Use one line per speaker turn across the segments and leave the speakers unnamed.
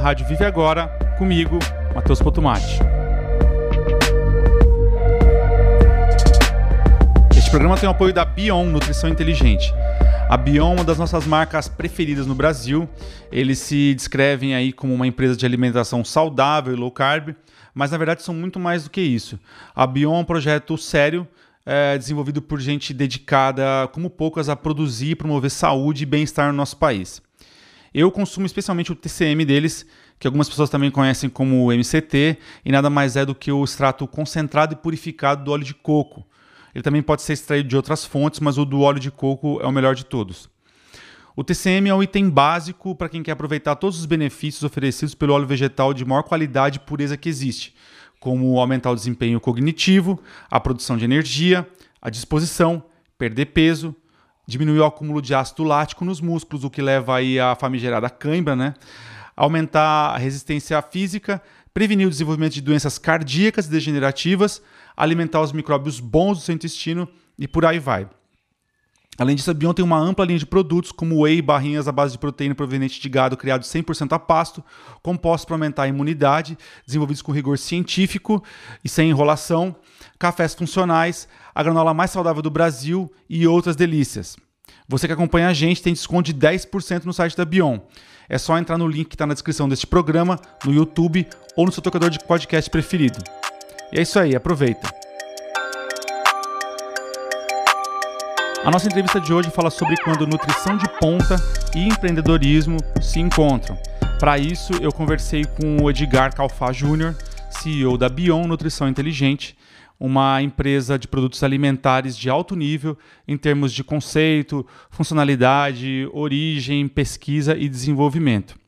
Rádio Vive Agora, comigo, Matheus Potomati. Este programa tem o apoio da Bion Nutrição Inteligente. A Bion é uma das nossas marcas preferidas no Brasil. Eles se descrevem aí como uma empresa de alimentação saudável e low carb, mas na verdade são muito mais do que isso. A Bion é um projeto sério é, desenvolvido por gente dedicada, como poucas, a produzir e promover saúde e bem-estar no nosso país. Eu consumo especialmente o TCM deles, que algumas pessoas também conhecem como MCT, e nada mais é do que o extrato concentrado e purificado do óleo de coco. Ele também pode ser extraído de outras fontes, mas o do óleo de coco é o melhor de todos. O TCM é um item básico para quem quer aproveitar todos os benefícios oferecidos pelo óleo vegetal de maior qualidade e pureza que existe, como aumentar o desempenho cognitivo, a produção de energia, a disposição, perder peso, diminuir o acúmulo de ácido lático nos músculos, o que leva aí à famigerada cãibra, né? Aumentar a resistência física, prevenir o desenvolvimento de doenças cardíacas e degenerativas, alimentar os micróbios bons do seu intestino e por aí vai. Além disso, a Bion tem uma ampla linha de produtos, como whey, barrinhas à base de proteína proveniente de gado criado 100% a pasto, compostos para aumentar a imunidade, desenvolvidos com rigor científico e sem enrolação, cafés funcionais, a granola mais saudável do Brasil e outras delícias. Você que acompanha a gente tem desconto de 10% no site da Bion. É só entrar no link que está na descrição deste programa, no YouTube ou no seu tocador de podcast preferido. E é isso aí, aproveita. A nossa entrevista de hoje fala sobre quando nutrição de ponta e empreendedorismo se encontram. Para isso, eu conversei com o Edgar Calfá Júnior, CEO da Bion Nutrição Inteligente, uma empresa de produtos alimentares de alto nível em termos de conceito, funcionalidade, origem, pesquisa e desenvolvimento.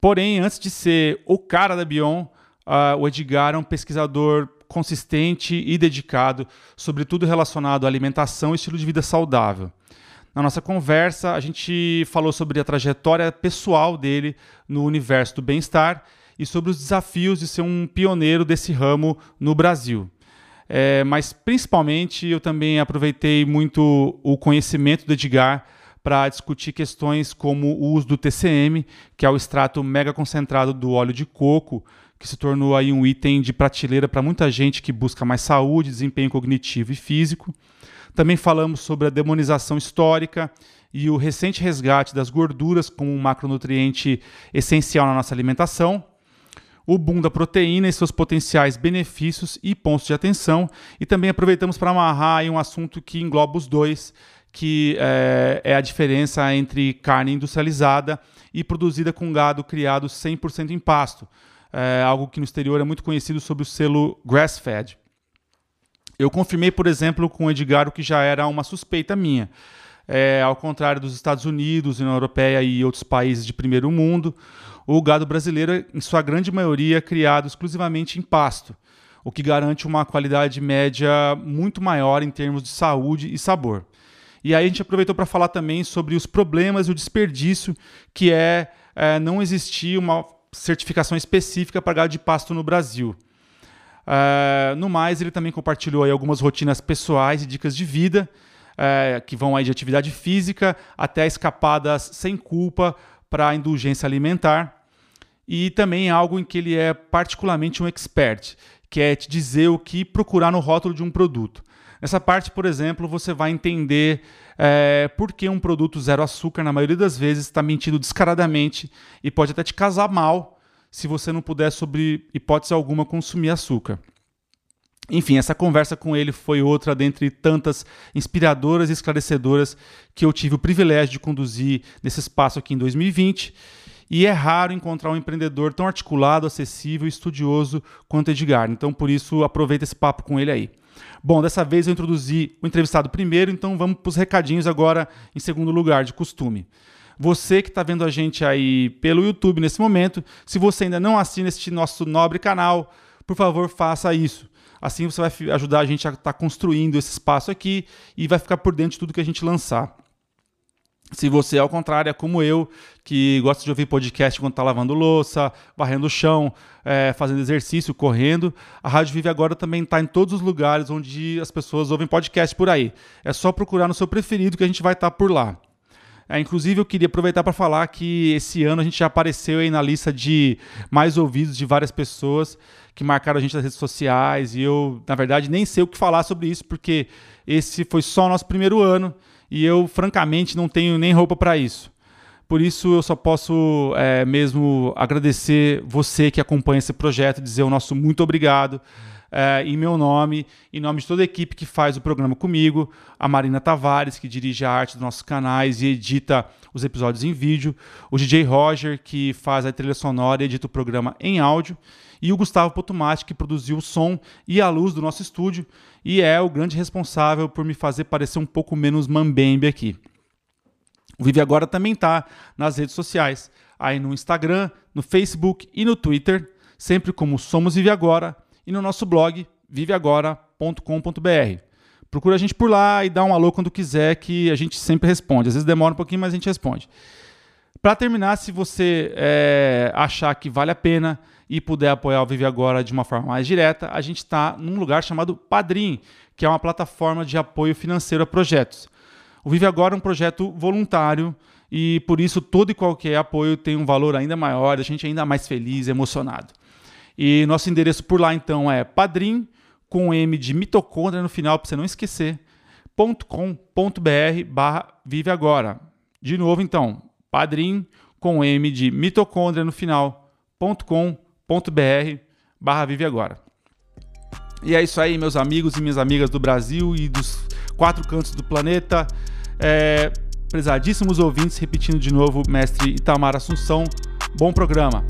Porém, antes de ser o cara da Bion, uh, o Edgar é um pesquisador consistente e dedicado sobre tudo relacionado à alimentação e estilo de vida saudável. Na nossa conversa, a gente falou sobre a trajetória pessoal dele no universo do bem-estar e sobre os desafios de ser um pioneiro desse ramo no Brasil. É, mas principalmente eu também aproveitei muito o conhecimento do Edgar para discutir questões como o uso do TCM, que é o extrato mega concentrado do óleo de coco, que se tornou aí um item de prateleira para muita gente que busca mais saúde, desempenho cognitivo e físico. Também falamos sobre a demonização histórica e o recente resgate das gorduras como um macronutriente essencial na nossa alimentação o boom da proteína e seus potenciais benefícios e pontos de atenção. E também aproveitamos para amarrar um assunto que engloba os dois, que é, é a diferença entre carne industrializada e produzida com gado criado 100% em pasto. É algo que no exterior é muito conhecido sob o selo grass-fed. Eu confirmei, por exemplo, com o Edgar o que já era uma suspeita minha. É, ao contrário dos Estados Unidos, União Europeia e outros países de primeiro mundo, o gado brasileiro, em sua grande maioria, é criado exclusivamente em pasto, o que garante uma qualidade média muito maior em termos de saúde e sabor. E aí a gente aproveitou para falar também sobre os problemas e o desperdício que é, é não existir uma certificação específica para gado de pasto no Brasil. É, no mais, ele também compartilhou aí algumas rotinas pessoais e dicas de vida, é, que vão aí de atividade física até escapadas sem culpa para a indulgência alimentar e também algo em que ele é particularmente um expert, que é te dizer o que procurar no rótulo de um produto. Nessa parte, por exemplo, você vai entender é, por que um produto zero açúcar, na maioria das vezes, está mentindo descaradamente e pode até te casar mal se você não puder, sobre hipótese alguma, consumir açúcar. Enfim, essa conversa com ele foi outra dentre tantas inspiradoras e esclarecedoras que eu tive o privilégio de conduzir nesse espaço aqui em 2020. E é raro encontrar um empreendedor tão articulado, acessível e estudioso quanto Edgar. Então, por isso, aproveita esse papo com ele aí. Bom, dessa vez eu introduzi o entrevistado primeiro, então vamos para os recadinhos agora em segundo lugar, de costume. Você que está vendo a gente aí pelo YouTube nesse momento, se você ainda não assina este nosso nobre canal, por favor, faça isso. Assim você vai ajudar a gente a estar tá construindo esse espaço aqui e vai ficar por dentro de tudo que a gente lançar. Se você, ao contrário, é como eu, que gosta de ouvir podcast quando está lavando louça, varrendo o chão, é, fazendo exercício, correndo, a Rádio Vive Agora também está em todos os lugares onde as pessoas ouvem podcast por aí. É só procurar no seu preferido que a gente vai estar tá por lá. É, inclusive, eu queria aproveitar para falar que esse ano a gente já apareceu aí na lista de mais ouvidos de várias pessoas que marcaram a gente nas redes sociais. E eu, na verdade, nem sei o que falar sobre isso, porque esse foi só o nosso primeiro ano e eu, francamente, não tenho nem roupa para isso. Por isso, eu só posso é, mesmo agradecer você que acompanha esse projeto, dizer o nosso muito obrigado é, em meu nome, em nome de toda a equipe que faz o programa comigo, a Marina Tavares, que dirige a arte dos nossos canais e edita os episódios em vídeo, o DJ Roger, que faz a trilha sonora e edita o programa em áudio, e o Gustavo Potomati, que produziu o som e a luz do nosso estúdio e é o grande responsável por me fazer parecer um pouco menos mambembe aqui. O Vive Agora também está nas redes sociais, aí no Instagram, no Facebook e no Twitter, sempre como Somos Vive Agora, e no nosso blog viveagora.com.br. Procura a gente por lá e dá um alô quando quiser, que a gente sempre responde. Às vezes demora um pouquinho, mas a gente responde. Para terminar, se você é, achar que vale a pena e puder apoiar o Vive Agora de uma forma mais direta, a gente está num lugar chamado Padrim, que é uma plataforma de apoio financeiro a projetos. O Vive Agora é um projeto voluntário e por isso todo e qualquer apoio tem um valor ainda maior, a gente é ainda mais feliz, emocionado. E nosso endereço por lá então é padrim com M de mitocôndria no final para você não esquecer .com.br barra Vive Agora. De novo então, padrim com M de mitocôndria no final.com.br barra Vive Agora. E é isso aí, meus amigos e minhas amigas do Brasil e dos quatro cantos do planeta. É, prezadíssimos ouvintes, repetindo de novo, mestre Itamar Assunção, bom programa.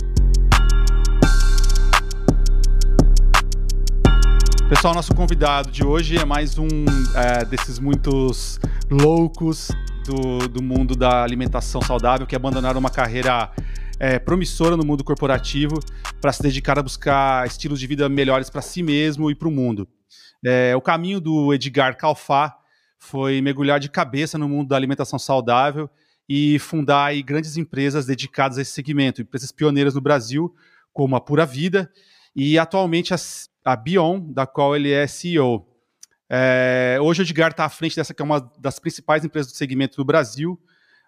Pessoal, nosso convidado de hoje é mais um é, desses muitos loucos do, do mundo da alimentação saudável que abandonaram uma carreira é, promissora no mundo corporativo para se dedicar a buscar estilos de vida melhores para si mesmo e para o mundo. É, o caminho do Edgar Calfá foi mergulhar de cabeça no mundo da alimentação saudável e fundar aí, grandes empresas dedicadas a esse segmento, empresas pioneiras no Brasil, como a Pura Vida, e atualmente as, a Bion, da qual ele é CEO. É, hoje o Edgar está à frente dessa que é uma das principais empresas do segmento do Brasil,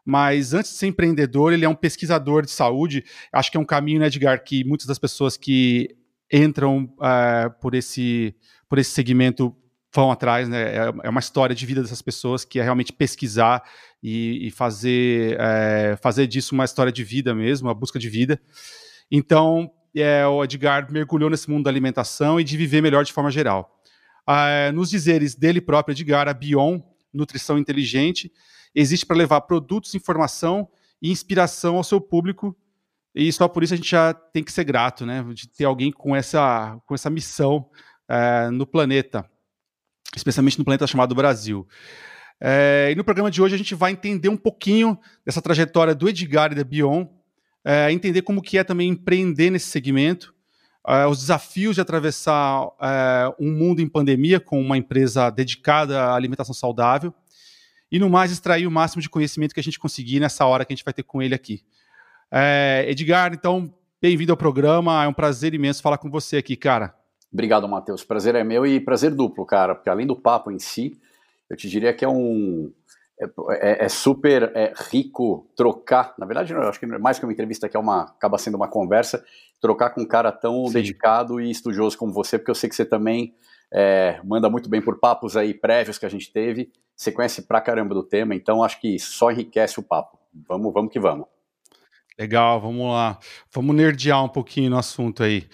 mas antes de ser empreendedor, ele é um pesquisador de saúde. Acho que é um caminho, né, Edgar, que muitas das pessoas que entram é, por, esse, por esse segmento vão atrás, né? É, é uma história de vida dessas pessoas que é realmente pesquisar e, e fazer, é, fazer disso uma história de vida mesmo, uma busca de vida. Então, é, o Edgar mergulhou nesse mundo da alimentação e de viver melhor de forma geral. Ah, nos dizeres dele próprio, Edgar, a Bion, Nutrição Inteligente, existe para levar produtos, informação e inspiração ao seu público. E só por isso a gente já tem que ser grato, né? De ter alguém com essa, com essa missão é, no planeta, especialmente no planeta chamado Brasil. É, e no programa de hoje a gente vai entender um pouquinho dessa trajetória do Edgar e da Bion, é, entender como que é também empreender nesse segmento, é, os desafios de atravessar é, um mundo em pandemia com uma empresa dedicada à alimentação saudável e, no mais, extrair o máximo de conhecimento que a gente conseguir nessa hora que a gente vai ter com ele aqui. É, Edgar, então, bem-vindo ao programa, é um prazer imenso falar com você aqui, cara.
Obrigado, Matheus. Prazer é meu e prazer duplo, cara, porque além do papo em si, eu te diria que é um, é, é, é, super é, rico trocar. Na verdade, eu acho que mais que uma entrevista que é uma acaba sendo uma conversa, trocar com um cara tão Sim. dedicado e estudioso como você, porque eu sei que você também é, manda muito bem por papos aí prévios que a gente teve. Você conhece pra caramba do tema, então acho que só enriquece o papo. Vamos, vamos que vamos.
Legal, vamos lá. Vamos nerdear um pouquinho no assunto aí.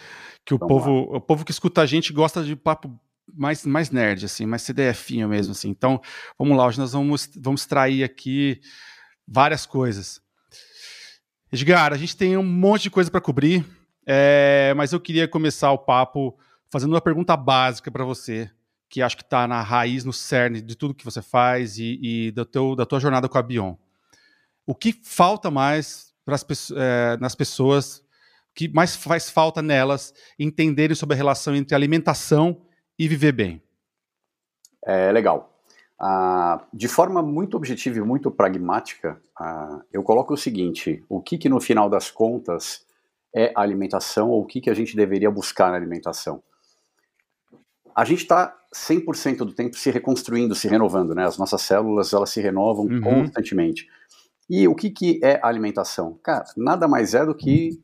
Que o povo, o povo que escuta a gente gosta de papo mais, mais nerd, assim, mais CDFinho mesmo, assim. Então, vamos lá, hoje nós vamos, vamos extrair aqui várias coisas. Edgar, a gente tem um monte de coisa para cobrir, é, mas eu queria começar o papo fazendo uma pergunta básica para você, que acho que está na raiz, no cerne de tudo que você faz e, e do teu, da tua jornada com a Bion. O que falta mais pras, é, nas pessoas, o que mais faz falta nelas entenderem sobre a relação entre alimentação e viver bem?
É legal. Ah, de forma muito objetiva e muito pragmática, ah, eu coloco o seguinte: o que, que no final das contas é a alimentação ou o que, que a gente deveria buscar na alimentação? A gente está 100% do tempo se reconstruindo, se renovando, né? As nossas células elas se renovam uhum. constantemente. E o que, que é alimentação? Cara, nada mais é do que,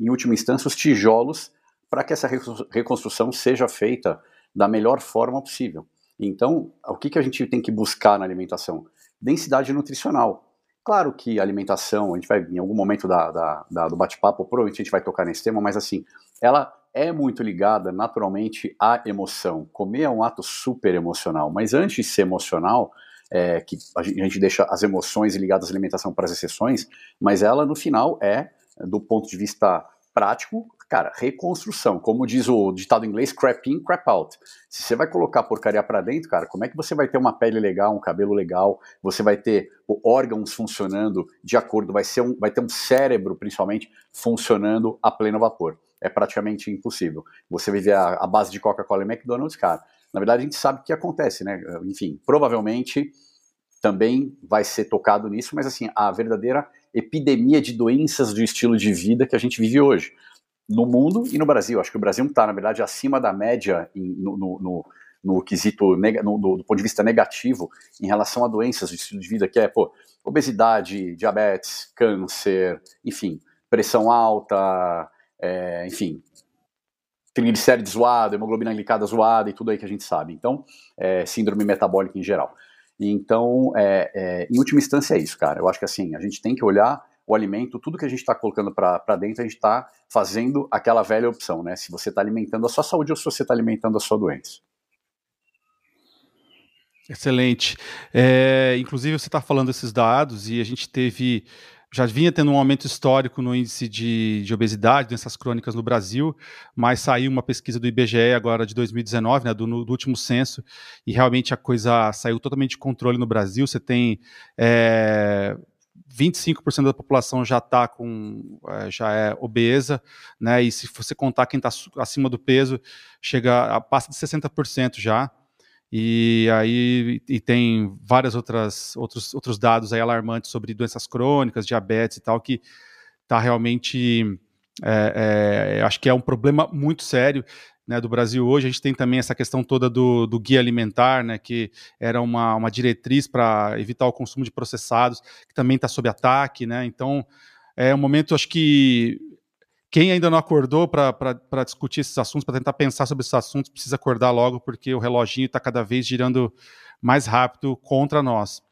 em última instância, os tijolos para que essa reconstrução seja feita da melhor forma possível. Então, o que, que a gente tem que buscar na alimentação? Densidade nutricional. Claro que alimentação, a gente vai, em algum momento da, da, da, do bate-papo, provavelmente a gente vai tocar nesse tema, mas assim, ela é muito ligada naturalmente à emoção. Comer é um ato super emocional, mas antes de ser emocional, é, que a gente deixa as emoções ligadas à alimentação para as exceções, mas ela no final é, do ponto de vista prático, cara, reconstrução. Como diz o ditado inglês, crap in, crap out. Se você vai colocar porcaria para dentro, cara, como é que você vai ter uma pele legal, um cabelo legal, você vai ter órgãos funcionando de acordo, vai, ser um, vai ter um cérebro, principalmente, funcionando a pleno vapor. É praticamente impossível. Você viver a, a base de Coca-Cola e McDonald's, cara, na verdade, a gente sabe o que acontece, né? Enfim, provavelmente também vai ser tocado nisso, mas assim, a verdadeira epidemia de doenças do estilo de vida que a gente vive hoje, no mundo e no Brasil. Acho que o Brasil está, na verdade, acima da média em, no, no, no, no, quesito, no, do, ponto de vista negativo, em relação a doenças do estilo de vida, que é, pô, obesidade, diabetes, câncer, enfim, pressão alta, é, enfim, triglicérides zoado, hemoglobina glicada zoada e tudo aí que a gente sabe. Então, é, síndrome metabólica em geral. Então, é, é, em última instância é isso, cara. Eu acho que assim, a gente tem que olhar o alimento, tudo que a gente está colocando para dentro, a gente está fazendo aquela velha opção, né? Se você está alimentando a sua saúde ou se você está alimentando a sua doença.
Excelente. É, inclusive, você está falando esses dados e a gente teve já vinha tendo um aumento histórico no índice de, de, obesidade, doenças crônicas no Brasil, mas saiu uma pesquisa do IBGE agora de 2019, né, do, do último censo, e realmente a coisa saiu totalmente de controle no Brasil. Você tem é, 25% da população já está com é, já é obesa, né? E se você contar quem está acima do peso, chega a, passa de 60% já. E aí e tem várias outras outros, outros dados aí alarmantes sobre doenças crônicas, diabetes e tal, que está realmente é, é, acho que é um problema muito sério né, do Brasil hoje. A gente tem também essa questão toda do, do guia alimentar, né, que era uma, uma diretriz para evitar o consumo de processados, que também está sob ataque. Né, então, é um momento, acho que quem ainda não acordou para discutir esses assuntos, para tentar pensar sobre esses assuntos, precisa acordar logo, porque o reloginho está cada vez girando mais rápido contra nós.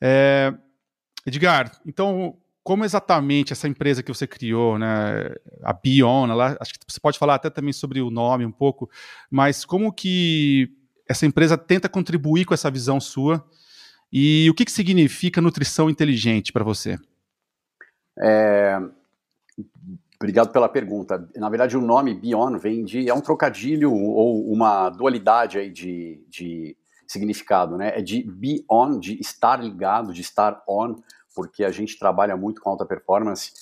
É, Edgar, então, como exatamente essa empresa que você criou, né, a Bion, ela, acho que você pode falar até também sobre o nome um pouco, mas como que essa empresa tenta contribuir com essa visão sua e o que, que significa nutrição inteligente para você?
É, Obrigado pela pergunta. Na verdade, o nome Beyond vem de. é um trocadilho ou uma dualidade aí de, de significado, né? É de be on, de estar ligado, de estar on, porque a gente trabalha muito com alta performance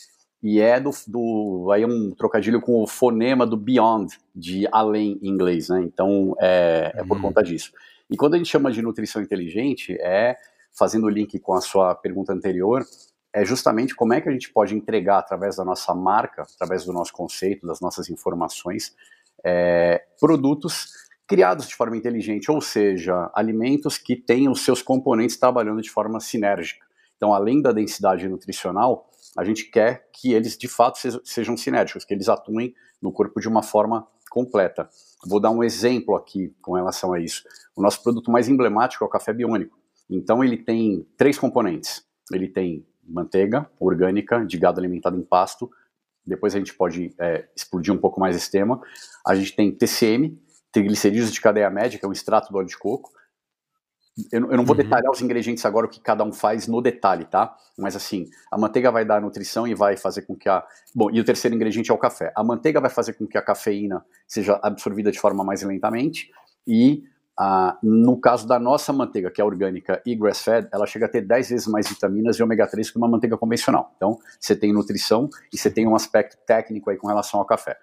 e é do, do aí um trocadilho com o fonema do beyond, de além em inglês, né? Então é, é por uhum. conta disso. E quando a gente chama de nutrição inteligente, é fazendo o link com a sua pergunta anterior, é justamente como é que a gente pode entregar através da nossa marca, através do nosso conceito, das nossas informações, é, produtos criados de forma inteligente, ou seja, alimentos que tenham seus componentes trabalhando de forma sinérgica. Então, além da densidade nutricional, a gente quer que eles de fato sejam sinérgicos, que eles atuem no corpo de uma forma completa. Vou dar um exemplo aqui com relação a isso. O nosso produto mais emblemático é o café biônico. Então, ele tem três componentes. Ele tem manteiga orgânica de gado alimentado em pasto. Depois a gente pode é, explodir um pouco mais esse tema. A gente tem TCM, triglicerídeos de cadeia média, que é um extrato do óleo de coco. Eu, eu não vou uhum. detalhar os ingredientes agora, o que cada um faz no detalhe, tá? Mas assim, a manteiga vai dar nutrição e vai fazer com que a. Bom, e o terceiro ingrediente é o café. A manteiga vai fazer com que a cafeína seja absorvida de forma mais lentamente e ah, no caso da nossa manteiga, que é orgânica e grass-fed, ela chega a ter 10 vezes mais vitaminas e ômega 3 que uma manteiga convencional. Então, você tem nutrição e você tem um aspecto técnico aí com relação ao café.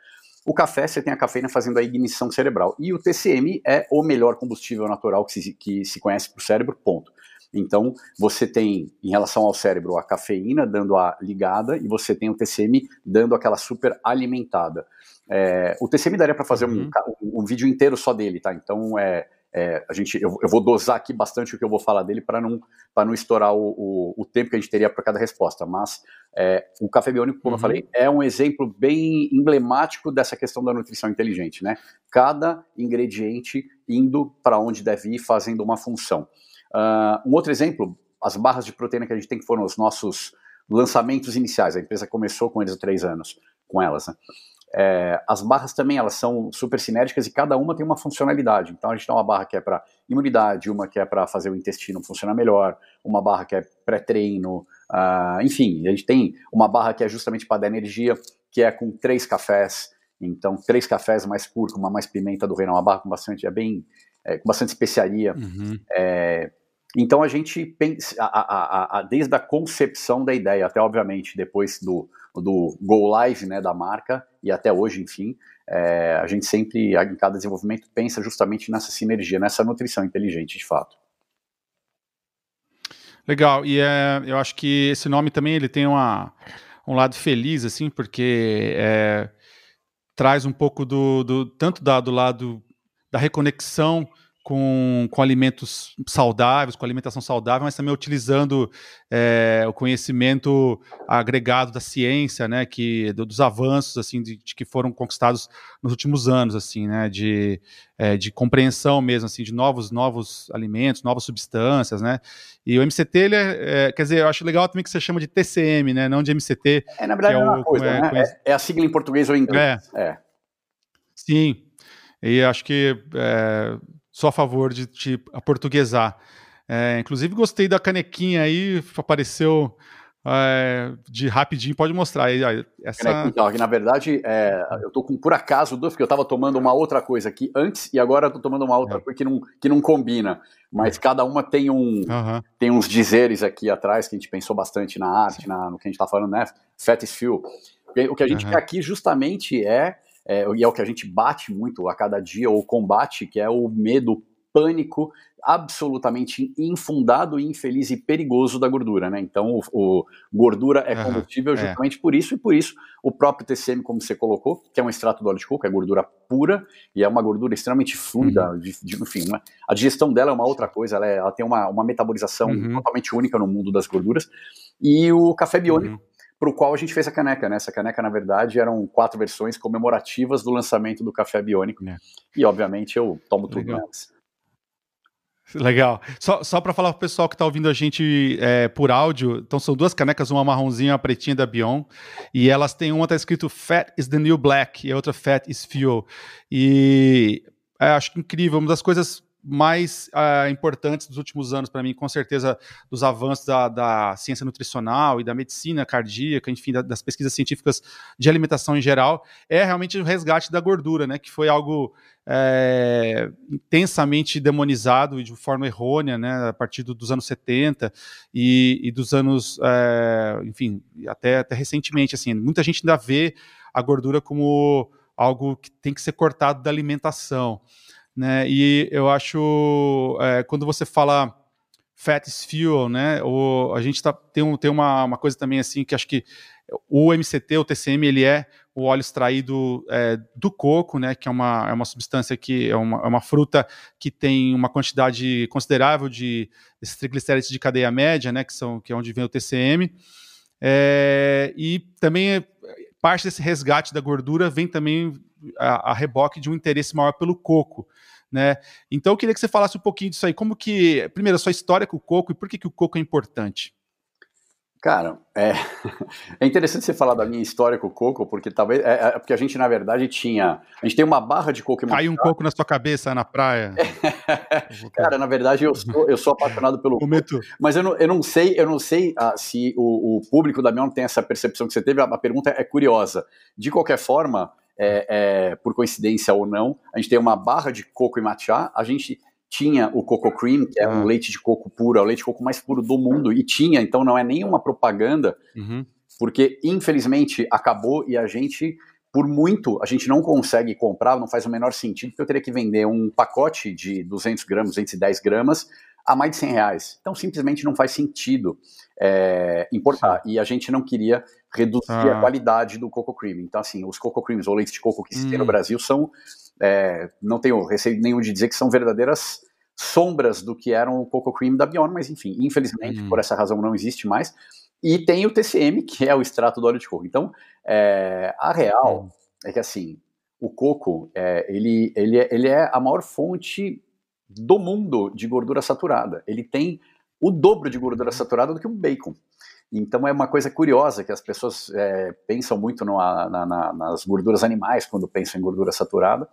O café, você tem a cafeína fazendo a ignição cerebral. E o TCM é o melhor combustível natural que se, que se conhece para o cérebro, ponto. Então, você tem, em relação ao cérebro, a cafeína dando a ligada e você tem o TCM dando aquela super alimentada. É, o TCM daria para fazer uhum. um, um, um, vídeo inteiro só dele, tá? Então, é, é, a gente, eu, eu, vou dosar aqui bastante o que eu vou falar dele para não, não estourar o, o, o, tempo que a gente teria para cada resposta. Mas é, o café biônico, como uhum. eu falei, é um exemplo bem emblemático dessa questão da nutrição inteligente, né? Cada ingrediente indo para onde deve ir, fazendo uma função. Uh, um outro exemplo, as barras de proteína que a gente tem, que foram os nossos lançamentos iniciais. A empresa começou com eles há três anos, com elas, né? É, as barras também elas são super sinérgicas e cada uma tem uma funcionalidade. Então a gente tem uma barra que é para imunidade, uma que é para fazer o intestino funcionar melhor, uma barra que é pré-treino, uh, enfim, a gente tem uma barra que é justamente para dar energia, que é com três cafés. Então três cafés mais cúrcuma, mais pimenta do reino, uma barra com bastante, é bem, é, com bastante especiaria. Uhum. É, então a gente pensa, a, a, a, desde a concepção da ideia até obviamente depois do do Go Live né, da marca e até hoje, enfim, é, a gente sempre, em cada desenvolvimento, pensa justamente nessa sinergia, nessa nutrição inteligente, de fato.
Legal, e é, eu acho que esse nome também ele tem uma, um lado feliz, assim, porque é, traz um pouco do, do tanto da, do lado da reconexão com, com alimentos saudáveis, com alimentação saudável, mas também utilizando é, o conhecimento agregado da ciência, né, que dos avanços assim de, de que foram conquistados nos últimos anos, assim, né, de, é, de compreensão mesmo, assim, de novos novos alimentos, novas substâncias, né. E o MCT, ele é, é, quer dizer, eu acho legal também que você chama de TCM, né, não de MCT.
É na verdade é, é uma coisa, é, né? é, é, a sigla em português ou em inglês.
É. Sim. E acho que é, sou a favor de te aportuguesar. É, inclusive, gostei da canequinha aí, apareceu é, de rapidinho, pode mostrar aí. Essa...
Então, na verdade, é, eu tô com por acaso porque eu estava tomando uma outra coisa aqui antes e agora eu tô tomando uma outra é. coisa que não, que não combina. Mas cada uma tem um uhum. tem uns dizeres aqui atrás que a gente pensou bastante na arte, na, no que a gente está falando, né? Fat is fuel. O que a gente uhum. quer aqui justamente é é, e é o que a gente bate muito a cada dia, ou combate, que é o medo, pânico absolutamente infundado, infeliz e perigoso da gordura, né? Então, o, o gordura é combustível uhum, justamente é. por isso, e por isso o próprio TCM, como você colocou, que é um extrato do óleo de coco, é gordura pura, e é uma gordura extremamente fluida, uhum. de, de, enfim, uma, a digestão dela é uma outra coisa, ela, é, ela tem uma, uma metabolização uhum. totalmente única no mundo das gorduras, e o café biônico, uhum para o qual a gente fez a caneca, né? Essa caneca, na verdade, eram quatro versões comemorativas do lançamento do café biônico. É. E, obviamente, eu tomo tudo Legal. nelas.
Legal. Só, só para falar para o pessoal que está ouvindo a gente é, por áudio, então são duas canecas, uma marronzinha e uma pretinha da Bion, e elas têm uma tá escrito Fat is the new black e a outra Fat is fuel. E é, acho incrível, uma das coisas mais uh, importantes dos últimos anos para mim, com certeza, dos avanços da, da, ciência nutricional e da medicina cardíaca, enfim, da, das pesquisas científicas de alimentação em geral, é realmente o resgate da gordura, né, que foi algo é, intensamente demonizado e de forma errônea, né, a partir do, dos anos 70 e, e dos anos, é, enfim, até, até recentemente, assim, muita gente ainda vê a gordura como algo que tem que ser cortado da alimentação né? E eu acho é, quando você fala fat is fuel, né? O, a gente tá, tem, um, tem uma, uma coisa também assim que acho que o MCT, o TCM, ele é o óleo extraído é, do coco, né? Que é uma, é uma substância que é uma, é uma fruta que tem uma quantidade considerável de triglicérides de cadeia média, né? Que são que é onde vem o TCM. É, e também parte desse resgate da gordura vem também a, a, reboque de um interesse maior pelo coco. Né? Então eu queria que você falasse um pouquinho disso aí. Como que, primeiro, a sua história com o coco e por que, que o coco é importante?
Cara, é, é interessante você falar da minha história com o coco, porque talvez é, é porque a gente na verdade tinha, a gente tem uma barra de coco.
Caiu um coco na sua cabeça na praia.
Cara, na verdade eu sou, eu sou apaixonado pelo coco, mas eu não, eu não sei, eu não sei ah, se o, o público da Mion tem essa percepção que você teve. A, a pergunta é curiosa. De qualquer forma, é, é, por coincidência ou não, a gente tem uma barra de coco e matcha, a gente tinha o Coco Cream, que é um ah. leite de coco puro, é o leite de coco mais puro do mundo, e tinha, então não é nenhuma propaganda, uhum. porque infelizmente acabou e a gente, por muito, a gente não consegue comprar, não faz o menor sentido, porque eu teria que vender um pacote de 200 gramas, 210 gramas, a mais de 100 reais. Então simplesmente não faz sentido é, importar. Sim. E a gente não queria reduzir ah. a qualidade do Coco Cream. Então, assim, os Coco Creams ou leite de coco que se hum. tem no hum. Brasil são é, não tenho receio nenhum de dizer que são verdadeiras sombras do que eram o Coco Cream da Beyond, mas enfim, infelizmente, uhum. por essa razão não existe mais. E tem o TCM, que é o extrato do óleo de coco. Então, é, a real uhum. é que assim, o coco, é, ele, ele, é, ele é a maior fonte do mundo de gordura saturada. Ele tem o dobro de gordura uhum. saturada do que um bacon. Então é uma coisa curiosa que as pessoas é, pensam muito no, na, na, nas gorduras animais quando pensam em gordura saturada.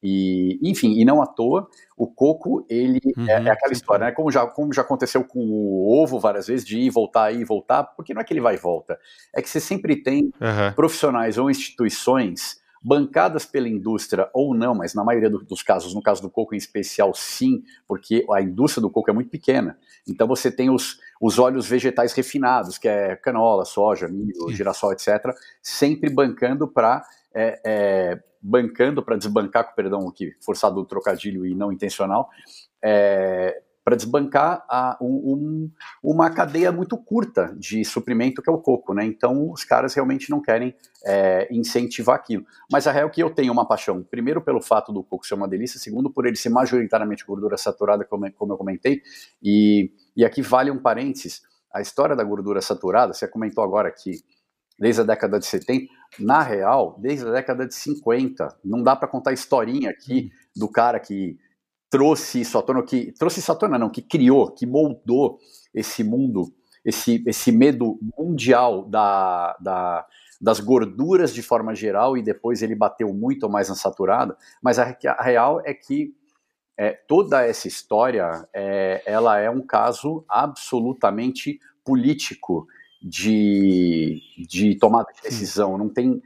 E, enfim, e não à toa, o coco, ele é, uhum, é, é, aquela história, né? Como já, como já aconteceu com o ovo várias vezes, de ir, voltar, ir, voltar, porque não é que ele vai e volta, é que você sempre tem uhum. profissionais ou instituições bancadas pela indústria ou não, mas na maioria do, dos casos, no caso do coco em especial, sim, porque a indústria do coco é muito pequena. Então você tem os, os óleos vegetais refinados, que é canola, soja, milho, girassol, etc., sempre bancando para é, é, bancando para desbancar, com perdão, que forçado o trocadilho e não intencional, é, para desbancar a, um, uma cadeia muito curta de suprimento que é o coco, né? Então os caras realmente não querem é, incentivar aquilo. Mas a real é que eu tenho uma paixão, primeiro pelo fato do coco ser uma delícia, segundo por ele ser majoritariamente gordura saturada, como, como eu comentei, e, e aqui vale um parênteses, a história da gordura saturada, você comentou agora que desde a década de 70, na real, desde a década de 50. Não dá para contar a historinha aqui hum. do cara que trouxe isso à tona, que trouxe isso à tona, não, que criou, que moldou esse mundo, esse, esse medo mundial da, da, das gorduras de forma geral e depois ele bateu muito mais na saturada. Mas a, a real é que é, toda essa história é, ela é um caso absolutamente político de, de tomada de decisão, não tem,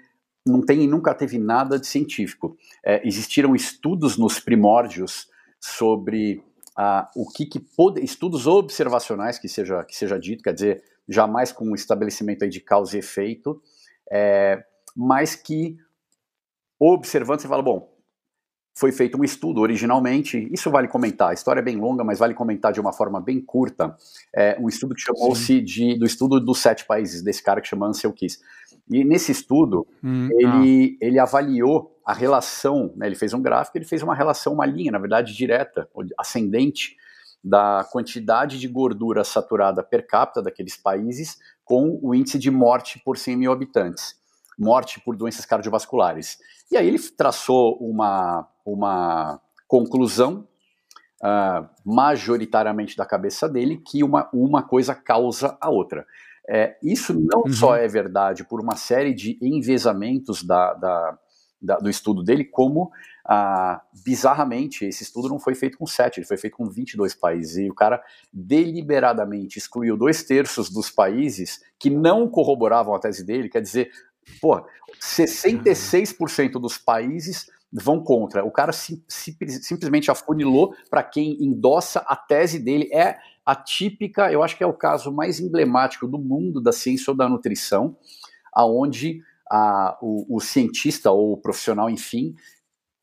não tem nunca teve nada de científico. É, existiram estudos nos primórdios sobre ah, o que, que pode, estudos observacionais que seja que seja dito, quer dizer, jamais com um estabelecimento de causa e efeito, é, mas que observando você fala, bom, foi feito um estudo originalmente, isso vale comentar, a história é bem longa, mas vale comentar de uma forma bem curta, é, um estudo que chamou-se de, do estudo dos sete países, desse cara que chama Ansel Keys. E nesse estudo, hum, ele, ah. ele avaliou a relação, né, ele fez um gráfico, ele fez uma relação, uma linha, na verdade, direta, ascendente, da quantidade de gordura saturada per capita daqueles países com o índice de morte por 100 mil habitantes, morte por doenças cardiovasculares. E aí ele traçou uma, uma conclusão, uh, majoritariamente da cabeça dele, que uma, uma coisa causa a outra. É, isso não uhum. só é verdade por uma série de envezamentos da, da, da, do estudo dele, como, ah, bizarramente, esse estudo não foi feito com sete, ele foi feito com 22 países. E o cara deliberadamente excluiu dois terços dos países que não corroboravam a tese dele, quer dizer, Pô, 66% dos países vão contra. O cara sim, sim, simplesmente afunilou para quem endossa a tese dele. É a típica, eu acho que é o caso mais emblemático do mundo da ciência ou da nutrição, aonde a, o, o cientista ou o profissional, enfim,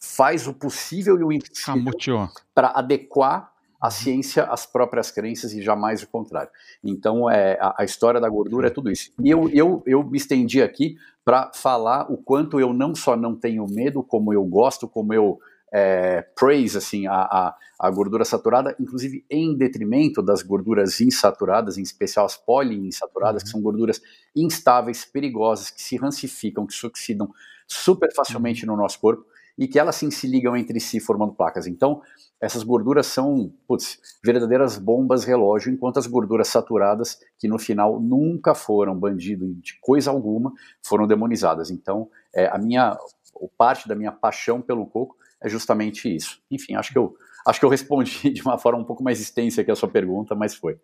faz o possível e o impossível para adequar a uhum. ciência às próprias crenças e jamais o contrário. Então, é, a, a história da gordura é tudo isso. E eu, eu, eu me estendi aqui para falar o quanto eu não só não tenho medo, como eu gosto, como eu é, praise assim, a, a, a, gordura saturada, inclusive em detrimento das gorduras insaturadas, em especial as poliinsaturadas, uhum. que são gorduras instáveis, perigosas, que se rancificam, que se oxidam super facilmente uhum. no nosso corpo e que elas sim se ligam entre si formando placas. Então, essas gorduras são putz, verdadeiras bombas relógio, enquanto as gorduras saturadas, que no final nunca foram bandido de coisa alguma, foram demonizadas. Então, é, a minha parte da minha paixão pelo coco é justamente isso. Enfim, acho que eu acho que eu respondi de uma forma um pouco mais extensa que a sua pergunta, mas foi.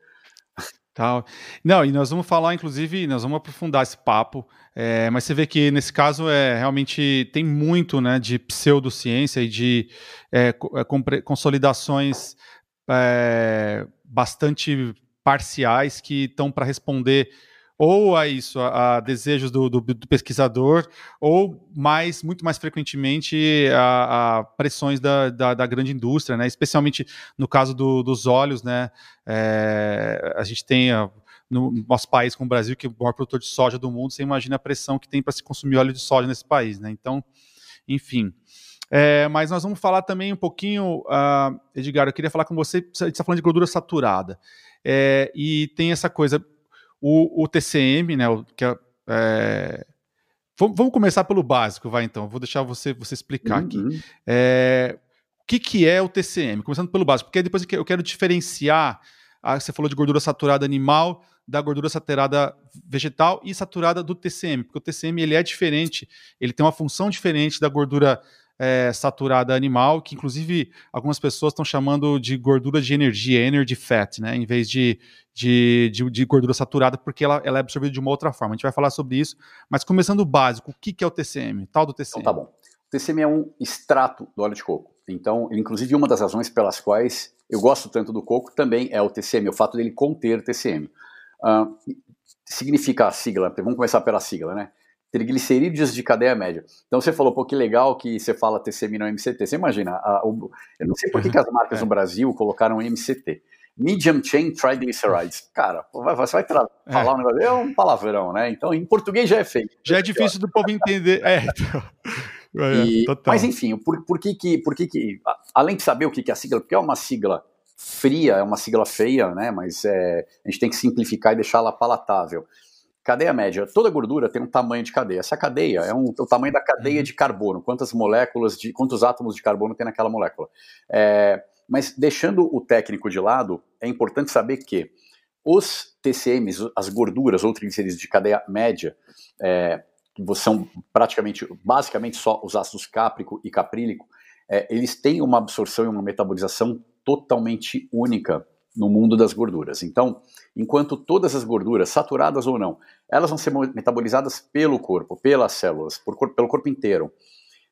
Tal. Não, e nós vamos falar, inclusive, nós vamos aprofundar esse papo, é, mas você vê que nesse caso é realmente tem muito né, de pseudociência e de é, é consolidações é, bastante parciais que estão para responder ou a isso, a, a desejos do, do, do, pesquisador, ou mais, muito mais frequentemente a, a pressões da, da, da, grande indústria, né? especialmente no caso do, dos óleos, né? É, a gente tem no nosso país, como o Brasil, que é o maior produtor de soja do mundo, você imagina a pressão que tem para se consumir óleo de soja nesse país, né? Então, enfim. É, mas nós vamos falar também um pouquinho, uh, Edgar, eu queria falar com você, você está falando de gordura saturada, é, e tem essa coisa, o, o TCM, né, o, que é, é, vamos começar pelo básico, vai então, vou deixar você, você explicar uhum. aqui. É, o que, que é o TCM? Começando pelo básico, porque depois eu quero diferenciar, ah, você falou de gordura saturada animal, da gordura saturada vegetal e saturada do TCM, porque o TCM ele é diferente, ele tem uma função diferente da gordura é, saturada animal, que inclusive algumas pessoas estão chamando de gordura de energia, energy fat, né, em vez de, de, de, de, gordura saturada, porque ela, ela é absorvida de uma outra forma. A gente vai falar sobre isso, mas começando o básico, o que, que é o TCM, tal do TCM?
Então tá bom. O TCM é um extrato do óleo de coco. Então, inclusive, uma das razões pelas quais eu gosto tanto do coco também é o TCM, o fato dele conter TCM. Uh, significa a sigla, vamos começar pela sigla, né? Triglicerídeos de cadeia média. Então você falou, pô, que legal que você fala TCM não MCT. Você imagina, a, o, eu não sei por que, que as marcas é. no Brasil colocaram MCT. Medium Chain Triglycerides. Cara, você vai é. falar um negócio, é um palavrão, né? Então em português já é feio.
Já é difícil do povo entender. É, então.
É, e, mas enfim, por, por, que, que, por que, que, além de saber o que, que é a sigla, porque é uma sigla fria, é uma sigla feia, né? Mas é, a gente tem que simplificar e deixá-la palatável. Cadeia média. Toda gordura tem um tamanho de cadeia. Essa cadeia é um, o tamanho da cadeia uhum. de carbono. Quantas moléculas, de, quantos átomos de carbono tem naquela molécula. É, mas deixando o técnico de lado, é importante saber que os TCMs, as gorduras ou triglicerídeos de cadeia média, é, que são praticamente, basicamente só os ácidos cáprico e caprílico, é, eles têm uma absorção e uma metabolização totalmente única no mundo das gorduras. Então, enquanto todas as gorduras, saturadas ou não, elas vão ser metabolizadas pelo corpo, pelas células, por, pelo corpo inteiro,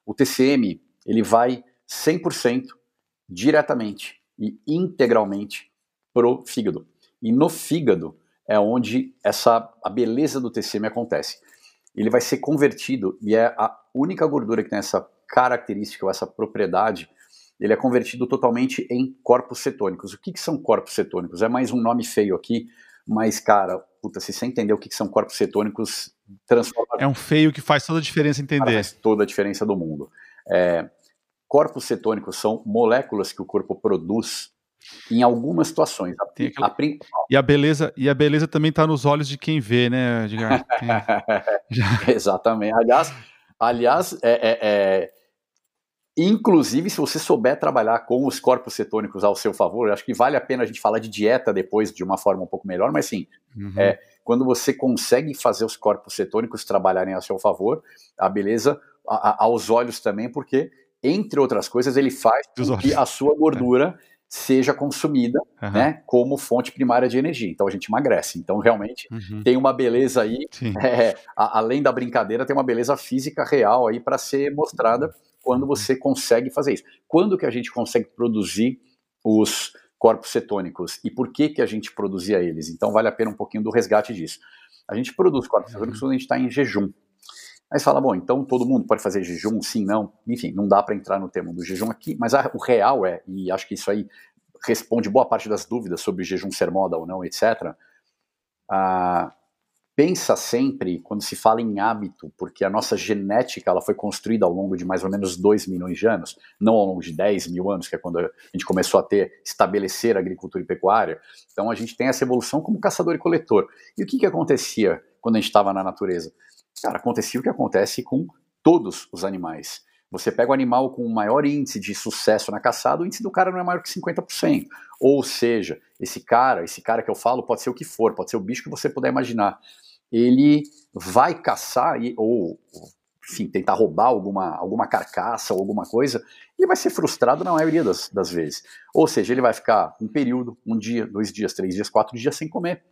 o TCM ele vai 100% diretamente e integralmente pro fígado. E no fígado é onde essa a beleza do TCM acontece. Ele vai ser convertido e é a única gordura que tem essa característica ou essa propriedade ele é convertido totalmente em corpos cetônicos. O que, que são corpos cetônicos? É mais um nome feio aqui, mas, cara, puta, se você entender o que, que são corpos cetônicos, transforma.
É um feio que faz toda a diferença entender. Faz
toda a diferença do mundo. É, corpos cetônicos são moléculas que o corpo produz em algumas situações.
Aquela... A... E a beleza e a beleza também está nos olhos de quem vê, né, Edgar?
Tem... Exatamente. Aliás, aliás, é, é, é Inclusive, se você souber trabalhar com os corpos cetônicos ao seu favor, acho que vale a pena a gente falar de dieta depois de uma forma um pouco melhor, mas sim, uhum. é, quando você consegue fazer os corpos cetônicos trabalharem a seu favor, a beleza a, a, aos olhos também, porque, entre outras coisas, ele faz com que a sua gordura é. seja consumida uhum. né, como fonte primária de energia. Então a gente emagrece. Então, realmente, uhum. tem uma beleza aí, é, a, além da brincadeira, tem uma beleza física real aí para ser mostrada quando você consegue fazer isso. Quando que a gente consegue produzir os corpos cetônicos e por que que a gente produzia eles? Então vale a pena um pouquinho do resgate disso. A gente produz corpos uhum. cetônicos quando a gente está em jejum. Aí você fala, bom, então todo mundo pode fazer jejum? Sim, não. Enfim, não dá para entrar no tema do jejum aqui, mas a, o real é, e acho que isso aí responde boa parte das dúvidas sobre jejum ser moda ou não, etc. Ah, pensa sempre quando se fala em hábito, porque a nossa genética ela foi construída ao longo de mais ou menos 2 milhões de anos, não ao longo de 10 mil anos, que é quando a gente começou a ter, estabelecer agricultura e pecuária. Então a gente tem essa evolução como caçador e coletor. E o que, que acontecia quando a gente estava na natureza? Cara, acontecia o que acontece com todos os animais. Você pega o animal com o maior índice de sucesso na caçada, o índice do cara não é maior que 50%. Ou seja, esse cara, esse cara que eu falo, pode ser o que for, pode ser o bicho que você puder imaginar. Ele vai caçar ou, enfim, tentar roubar alguma, alguma carcaça ou alguma coisa, ele vai ser frustrado na maioria das, das vezes. Ou seja, ele vai ficar um período, um dia, dois dias, três dias, quatro dias sem comer.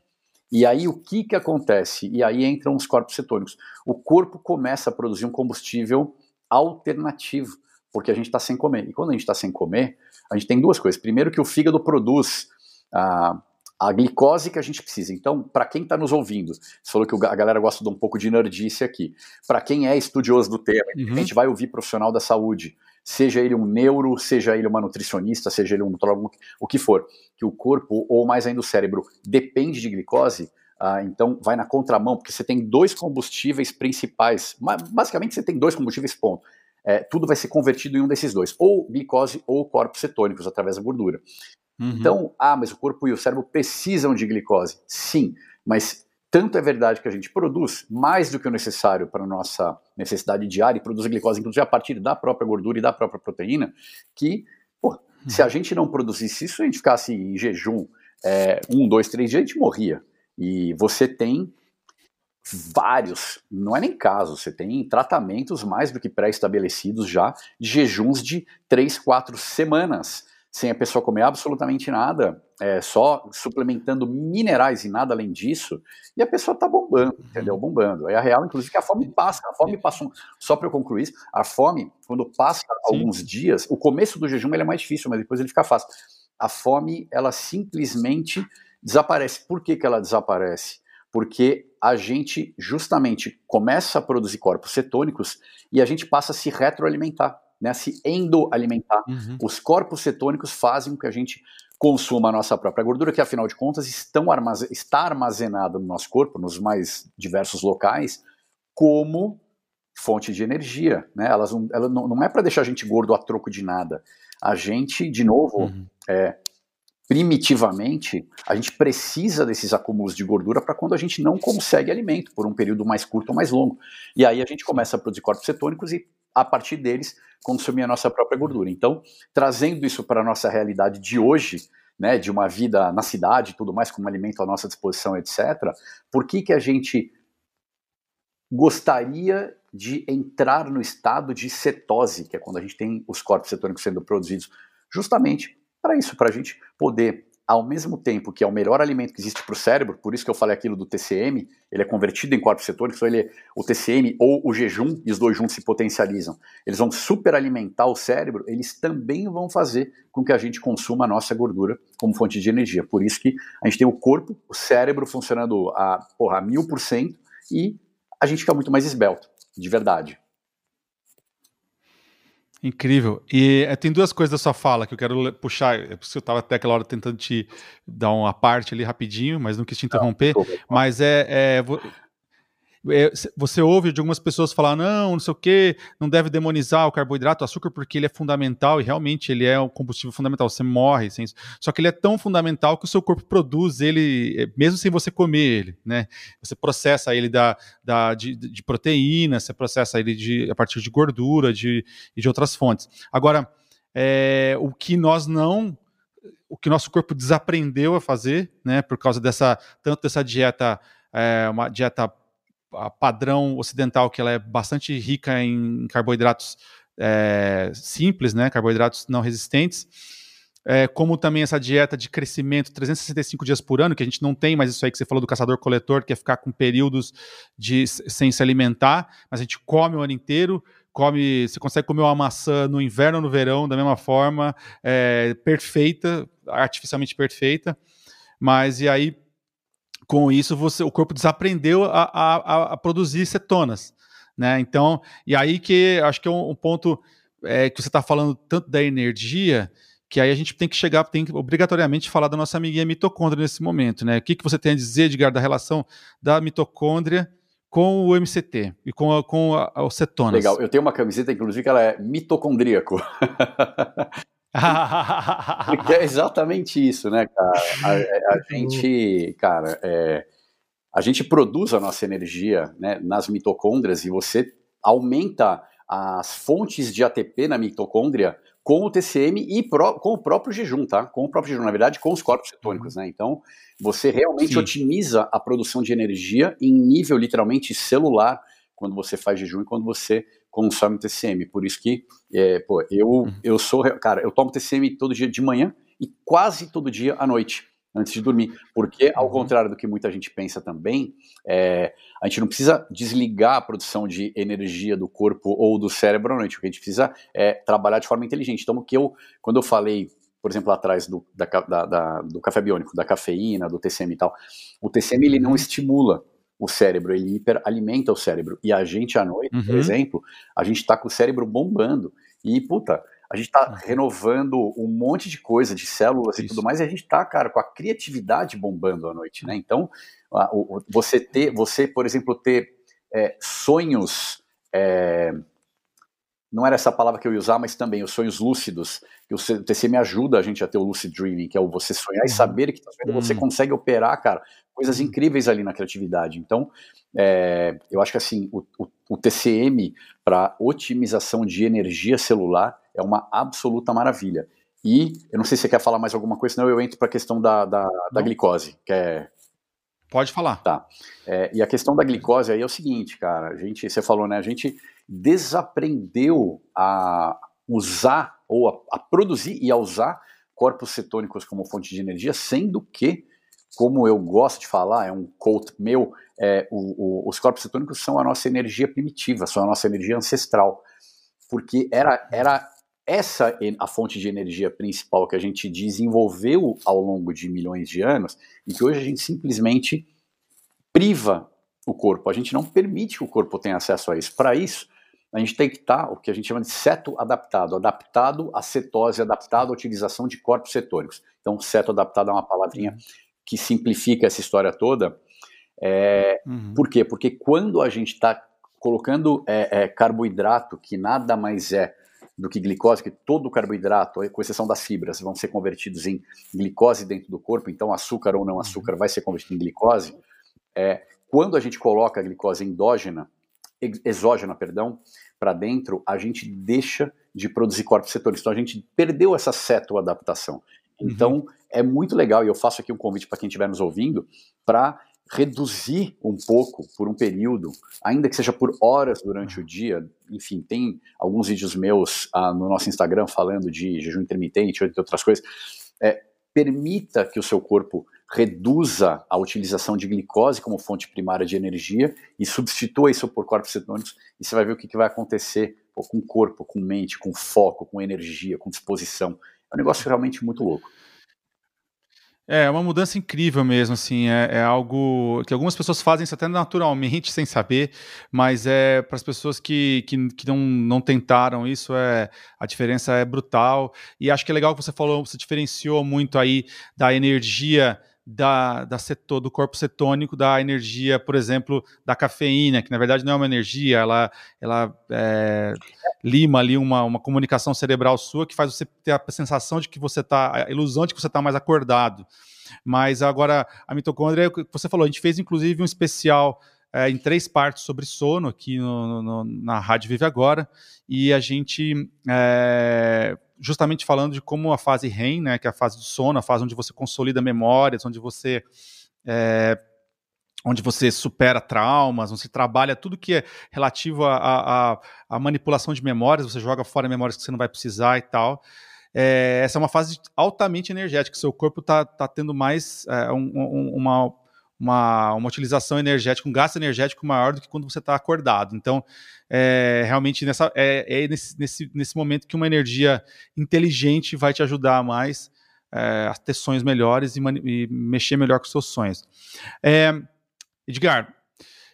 E aí o que, que acontece? E aí entram os corpos cetônicos. O corpo começa a produzir um combustível alternativo, porque a gente está sem comer. E quando a gente está sem comer, a gente tem duas coisas. Primeiro que o fígado produz a, a glicose que a gente precisa. Então, para quem está nos ouvindo, você falou que a galera gosta de um pouco de nerdice aqui. Para quem é estudioso do tema, uhum. a gente vai ouvir profissional da saúde, seja ele um neuro, seja ele uma nutricionista, seja ele um nutrólogo, o que for, que o corpo, ou mais ainda o cérebro, depende de glicose, ah, então vai na contramão, porque você tem dois combustíveis principais. Basicamente, você tem dois combustíveis, ponto. é, tudo vai ser convertido em um desses dois, ou glicose ou corpos cetônicos através da gordura. Uhum. Então, ah, mas o corpo e o cérebro precisam de glicose. Sim, mas tanto é verdade que a gente produz mais do que o necessário para a nossa necessidade diária e produz glicose, inclusive a partir da própria gordura e da própria proteína, que, pô, uhum. se a gente não produzisse isso, a gente ficasse em jejum é, um, dois, três dias, a gente morria. E você tem vários, não é nem caso, você tem tratamentos mais do que pré-estabelecidos já, de jejuns de três, quatro semanas sem a pessoa comer absolutamente nada, é, só suplementando minerais e nada além disso, e a pessoa tá bombando, entendeu? Uhum. Bombando. É a real, inclusive, que a fome passa. A fome passa, um, só para eu concluir isso, a fome, quando passa Sim. alguns dias, o começo do jejum ele é mais difícil, mas depois ele fica fácil. A fome, ela simplesmente desaparece. Por que, que ela desaparece? Porque a gente justamente começa a produzir corpos cetônicos e a gente passa a se retroalimentar né, se endoalimentar. Uhum. Os corpos cetônicos fazem com que a gente consuma a nossa própria gordura, que afinal de contas estão armazen está armazenada no nosso corpo, nos mais diversos locais, como fonte de energia. Né? Elas não, ela não, não é para deixar a gente gordo a troco de nada. A gente, de novo, uhum. é, primitivamente, a gente precisa desses acúmulos de gordura para quando a gente não consegue alimento por um período mais curto ou mais longo. E aí a gente começa a produzir corpos cetônicos e a partir deles consumir a nossa própria gordura. Então, trazendo isso para a nossa realidade de hoje, né, de uma vida na cidade e tudo mais, com um alimento à nossa disposição, etc., por que, que a gente gostaria de entrar no estado de cetose, que é quando a gente tem os corpos cetônicos sendo produzidos, justamente para isso, para a gente poder ao mesmo tempo que é o melhor alimento que existe para o cérebro, por isso que eu falei aquilo do TCM, ele é convertido em corpos cetônicos, então ele, o TCM ou o jejum, e os dois juntos se potencializam, eles vão superalimentar o cérebro, eles também vão fazer com que a gente consuma a nossa gordura como fonte de energia. Por isso que a gente tem o corpo, o cérebro funcionando a mil por cento e a gente fica muito mais esbelto, de verdade.
Incrível. E é, tem duas coisas da sua fala que eu quero puxar. É eu estava até aquela hora tentando te dar uma parte ali rapidinho, mas não quis te interromper. Não, mas é, é, você ouve de algumas pessoas falar, não, não sei o que, não deve demonizar o carboidrato, o açúcar, porque ele é fundamental e realmente ele é um combustível fundamental. Você morre sem isso. Só que ele é tão fundamental que o seu corpo produz ele, eh, mesmo sem você comer ele, né? Você processa ele da, da, de, de proteína, você processa ele de, a partir de gordura de, e de outras fontes. Agora, é, o que nós não o que nosso corpo desaprendeu a fazer, né, por causa dessa tanto dessa dieta é, uma dieta a padrão ocidental, que ela é bastante rica em carboidratos é, simples, né, carboidratos não resistentes, é, como também essa dieta de crescimento 365 dias por ano, que a gente não tem mais isso aí que você falou do caçador-coletor, que é ficar com períodos de, sem se alimentar, mas a gente come o ano inteiro, come, você consegue comer uma maçã no inverno ou no verão da mesma forma, é, perfeita, artificialmente perfeita, mas e aí com isso você, o corpo desaprendeu a, a, a produzir cetonas, né? Então, e aí que acho que é um, um ponto é, que você está falando tanto da energia, que aí a gente tem que chegar, tem que obrigatoriamente falar da nossa amiguinha mitocôndria nesse momento, né? O que, que você tem a dizer, Edgar, da relação da mitocôndria com o MCT e com, a, com a, o cetonas?
Legal, eu tenho uma camiseta, inclusive, que ela é mitocondríaco. Porque é exatamente isso, né, cara? A, a gente, cara, é, a gente produz a nossa energia né, nas mitocôndrias e você aumenta as fontes de ATP na mitocôndria com o TCM e pro, com o próprio jejum, tá? Com o próprio jejum, na verdade, com os corpos cetônicos, né? Então, você realmente Sim. otimiza a produção de energia em nível literalmente celular quando você faz jejum e quando você consome TCM. Por isso que, é, pô, eu, uhum. eu sou, cara, eu tomo TCM todo dia de manhã e quase todo dia à noite, antes de dormir. Porque, ao uhum. contrário do que muita gente pensa também, é, a gente não precisa desligar a produção de energia do corpo ou do cérebro à noite. O que a gente precisa é trabalhar de forma inteligente. Então, o que eu, quando eu falei por exemplo, atrás do, da, da, da, do café biônico, da cafeína, do TCM e tal, o TCM ele não uhum. estimula o cérebro, ele hiperalimenta o cérebro. E a gente à noite, uhum. por exemplo, a gente está com o cérebro bombando. E, puta, a gente está renovando um monte de coisa, de células Isso. e tudo mais, e a gente está, cara, com a criatividade bombando à noite, né? Então, a, o, você ter, você, por exemplo, ter é, sonhos. É, não era essa palavra que eu ia usar, mas também os sonhos lúcidos, que o TCM ajuda a gente a ter o lucid dreaming, que é o você sonhar e uhum. saber que tá você uhum. consegue operar, cara, coisas uhum. incríveis ali na criatividade. Então, é, eu acho que assim, o, o, o TCM para otimização de energia celular é uma absoluta maravilha. E eu não sei se você quer falar mais alguma coisa, senão eu entro para a questão da, da, da glicose, que é
Pode falar.
Tá. É, e a questão da glicose aí é o seguinte, cara. A gente, você falou, né? A gente desaprendeu a usar ou a, a produzir e a usar corpos cetônicos como fonte de energia, sendo que, como eu gosto de falar, é um quote meu, é, o, o, os corpos cetônicos são a nossa energia primitiva, são a nossa energia ancestral. Porque era, era essa a fonte de energia principal que a gente desenvolveu ao longo de milhões de anos e que hoje a gente simplesmente priva o corpo. A gente não permite que o corpo tenha acesso a isso. Para isso, a gente tem que estar o que a gente chama de ceto adaptado, adaptado à cetose, adaptado à utilização de corpos cetônicos. Então, ceto adaptado é uma palavrinha que simplifica essa história toda. É, uhum. Por quê? Porque quando a gente está colocando é, é, carboidrato, que nada mais é do que glicose, que todo carboidrato, com exceção das fibras, vão ser convertidos em glicose dentro do corpo, então açúcar ou não uhum. açúcar vai ser convertido em glicose. É, quando a gente coloca a glicose endógena, exógena, perdão, para dentro, a gente deixa de produzir corpos cetônicos. Então a gente perdeu essa cetoadaptação. Uhum. Então uhum. é muito legal, e eu faço aqui um convite para quem estiver nos ouvindo, para reduzir um pouco por um período, ainda que seja por horas durante o dia. Enfim, tem alguns vídeos meus ah, no nosso Instagram falando de jejum intermitente, entre outras coisas. É, permita que o seu corpo reduza a utilização de glicose como fonte primária de energia e substitua isso por corpos cetônicos e você vai ver o que, que vai acontecer pô, com o corpo, com mente, com foco, com energia, com disposição. É um negócio realmente muito louco.
É, é uma mudança incrível mesmo, assim, é, é, algo que algumas pessoas fazem isso até naturalmente, sem saber, mas é para as pessoas que, que, que, não, não tentaram isso, é, a diferença é brutal, e acho que é legal que você falou, você diferenciou muito aí da energia da, da setor, do corpo cetônico da energia, por exemplo, da cafeína, que na verdade não é uma energia, ela, ela é, lima ali uma, uma comunicação cerebral sua que faz você ter a sensação de que você está, a ilusão de que você está mais acordado. Mas agora, a mitocôndria, você falou, a gente fez inclusive um especial é, em três partes sobre sono aqui no, no, na Rádio Vive Agora, e a gente é, justamente falando de como a fase REM, né, que é a fase do sono, a fase onde você consolida memórias, onde você é, onde você supera traumas, onde você trabalha tudo que é relativo à manipulação de memórias, você joga fora memórias que você não vai precisar e tal. É, essa é uma fase altamente energética, seu corpo está tá tendo mais é, um, um, uma, uma, uma utilização energética, um gasto energético maior do que quando você está acordado. Então, é, realmente nessa, é, é nesse, nesse, nesse momento que uma energia inteligente vai te ajudar mais é, a ter sonhos melhores e, e, mexer melhor com seus sonhos. É, Edgar,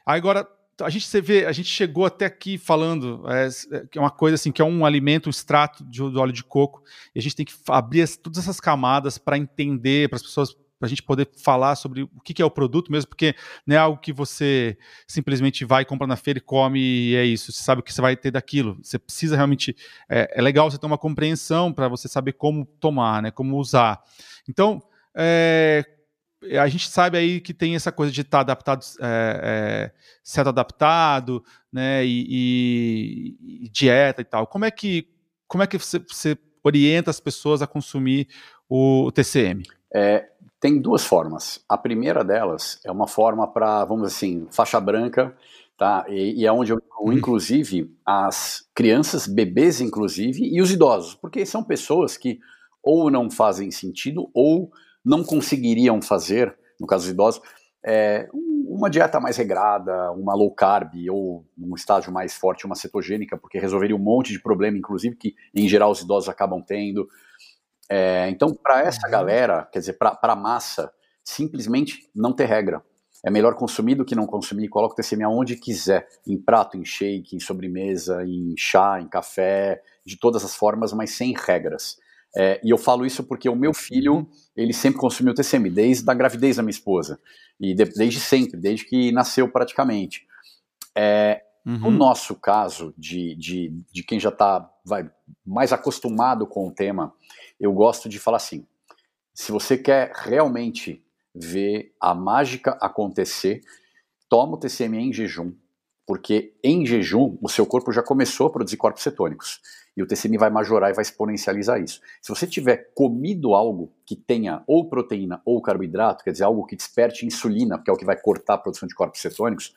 agora a gente você vê, a gente chegou até aqui falando é, que é uma coisa assim que é um alimento, um extrato de, do óleo de coco e a gente tem que abrir as, todas essas camadas para entender, para as pessoas para a gente poder falar sobre o que, que, é o produto mesmo, porque não é algo que você simplesmente vai, compra na feira e come e é isso. Você sabe o que você vai ter daquilo. Você precisa realmente. É, é legal você ter uma compreensão para você saber como tomar, né, como usar. Então, é, a gente sabe aí que tem essa coisa de estar tá adaptado, é, é, certo adaptado, né, e, e, e, dieta e tal. Como é que, como é que você, você orienta as pessoas a consumir o, o TCM?
É, tem duas formas. A primeira delas é uma forma para, vamos assim, faixa branca, tá? E, e é onde eu uhum. inclusive, as crianças, bebês, inclusive, e os idosos, porque são pessoas que ou não fazem sentido ou não conseguiriam fazer, no caso dos idosos, é, uma dieta mais regrada, uma low carb ou um estágio mais forte, uma cetogênica, porque resolveria um monte de problema, inclusive que em geral os idosos acabam tendo. É, então, para essa uhum. galera, quer dizer, para a massa, simplesmente não ter regra. É melhor consumir do que não consumir. Coloca o TCM aonde quiser, em prato, em shake, em sobremesa, em chá, em café, de todas as formas, mas sem regras. É, e eu falo isso porque o meu filho, uhum. ele sempre consumiu TCM, desde a gravidez da minha esposa. E de, desde sempre, desde que nasceu praticamente. É, Uhum. No nosso caso, de, de, de quem já está mais acostumado com o tema, eu gosto de falar assim: se você quer realmente ver a mágica acontecer, toma o TCM em jejum, porque em jejum o seu corpo já começou a produzir corpos cetônicos e o TCM vai majorar e vai exponencializar isso. Se você tiver comido algo que tenha ou proteína ou carboidrato, quer dizer, algo que desperte insulina, que é o que vai cortar a produção de corpos cetônicos,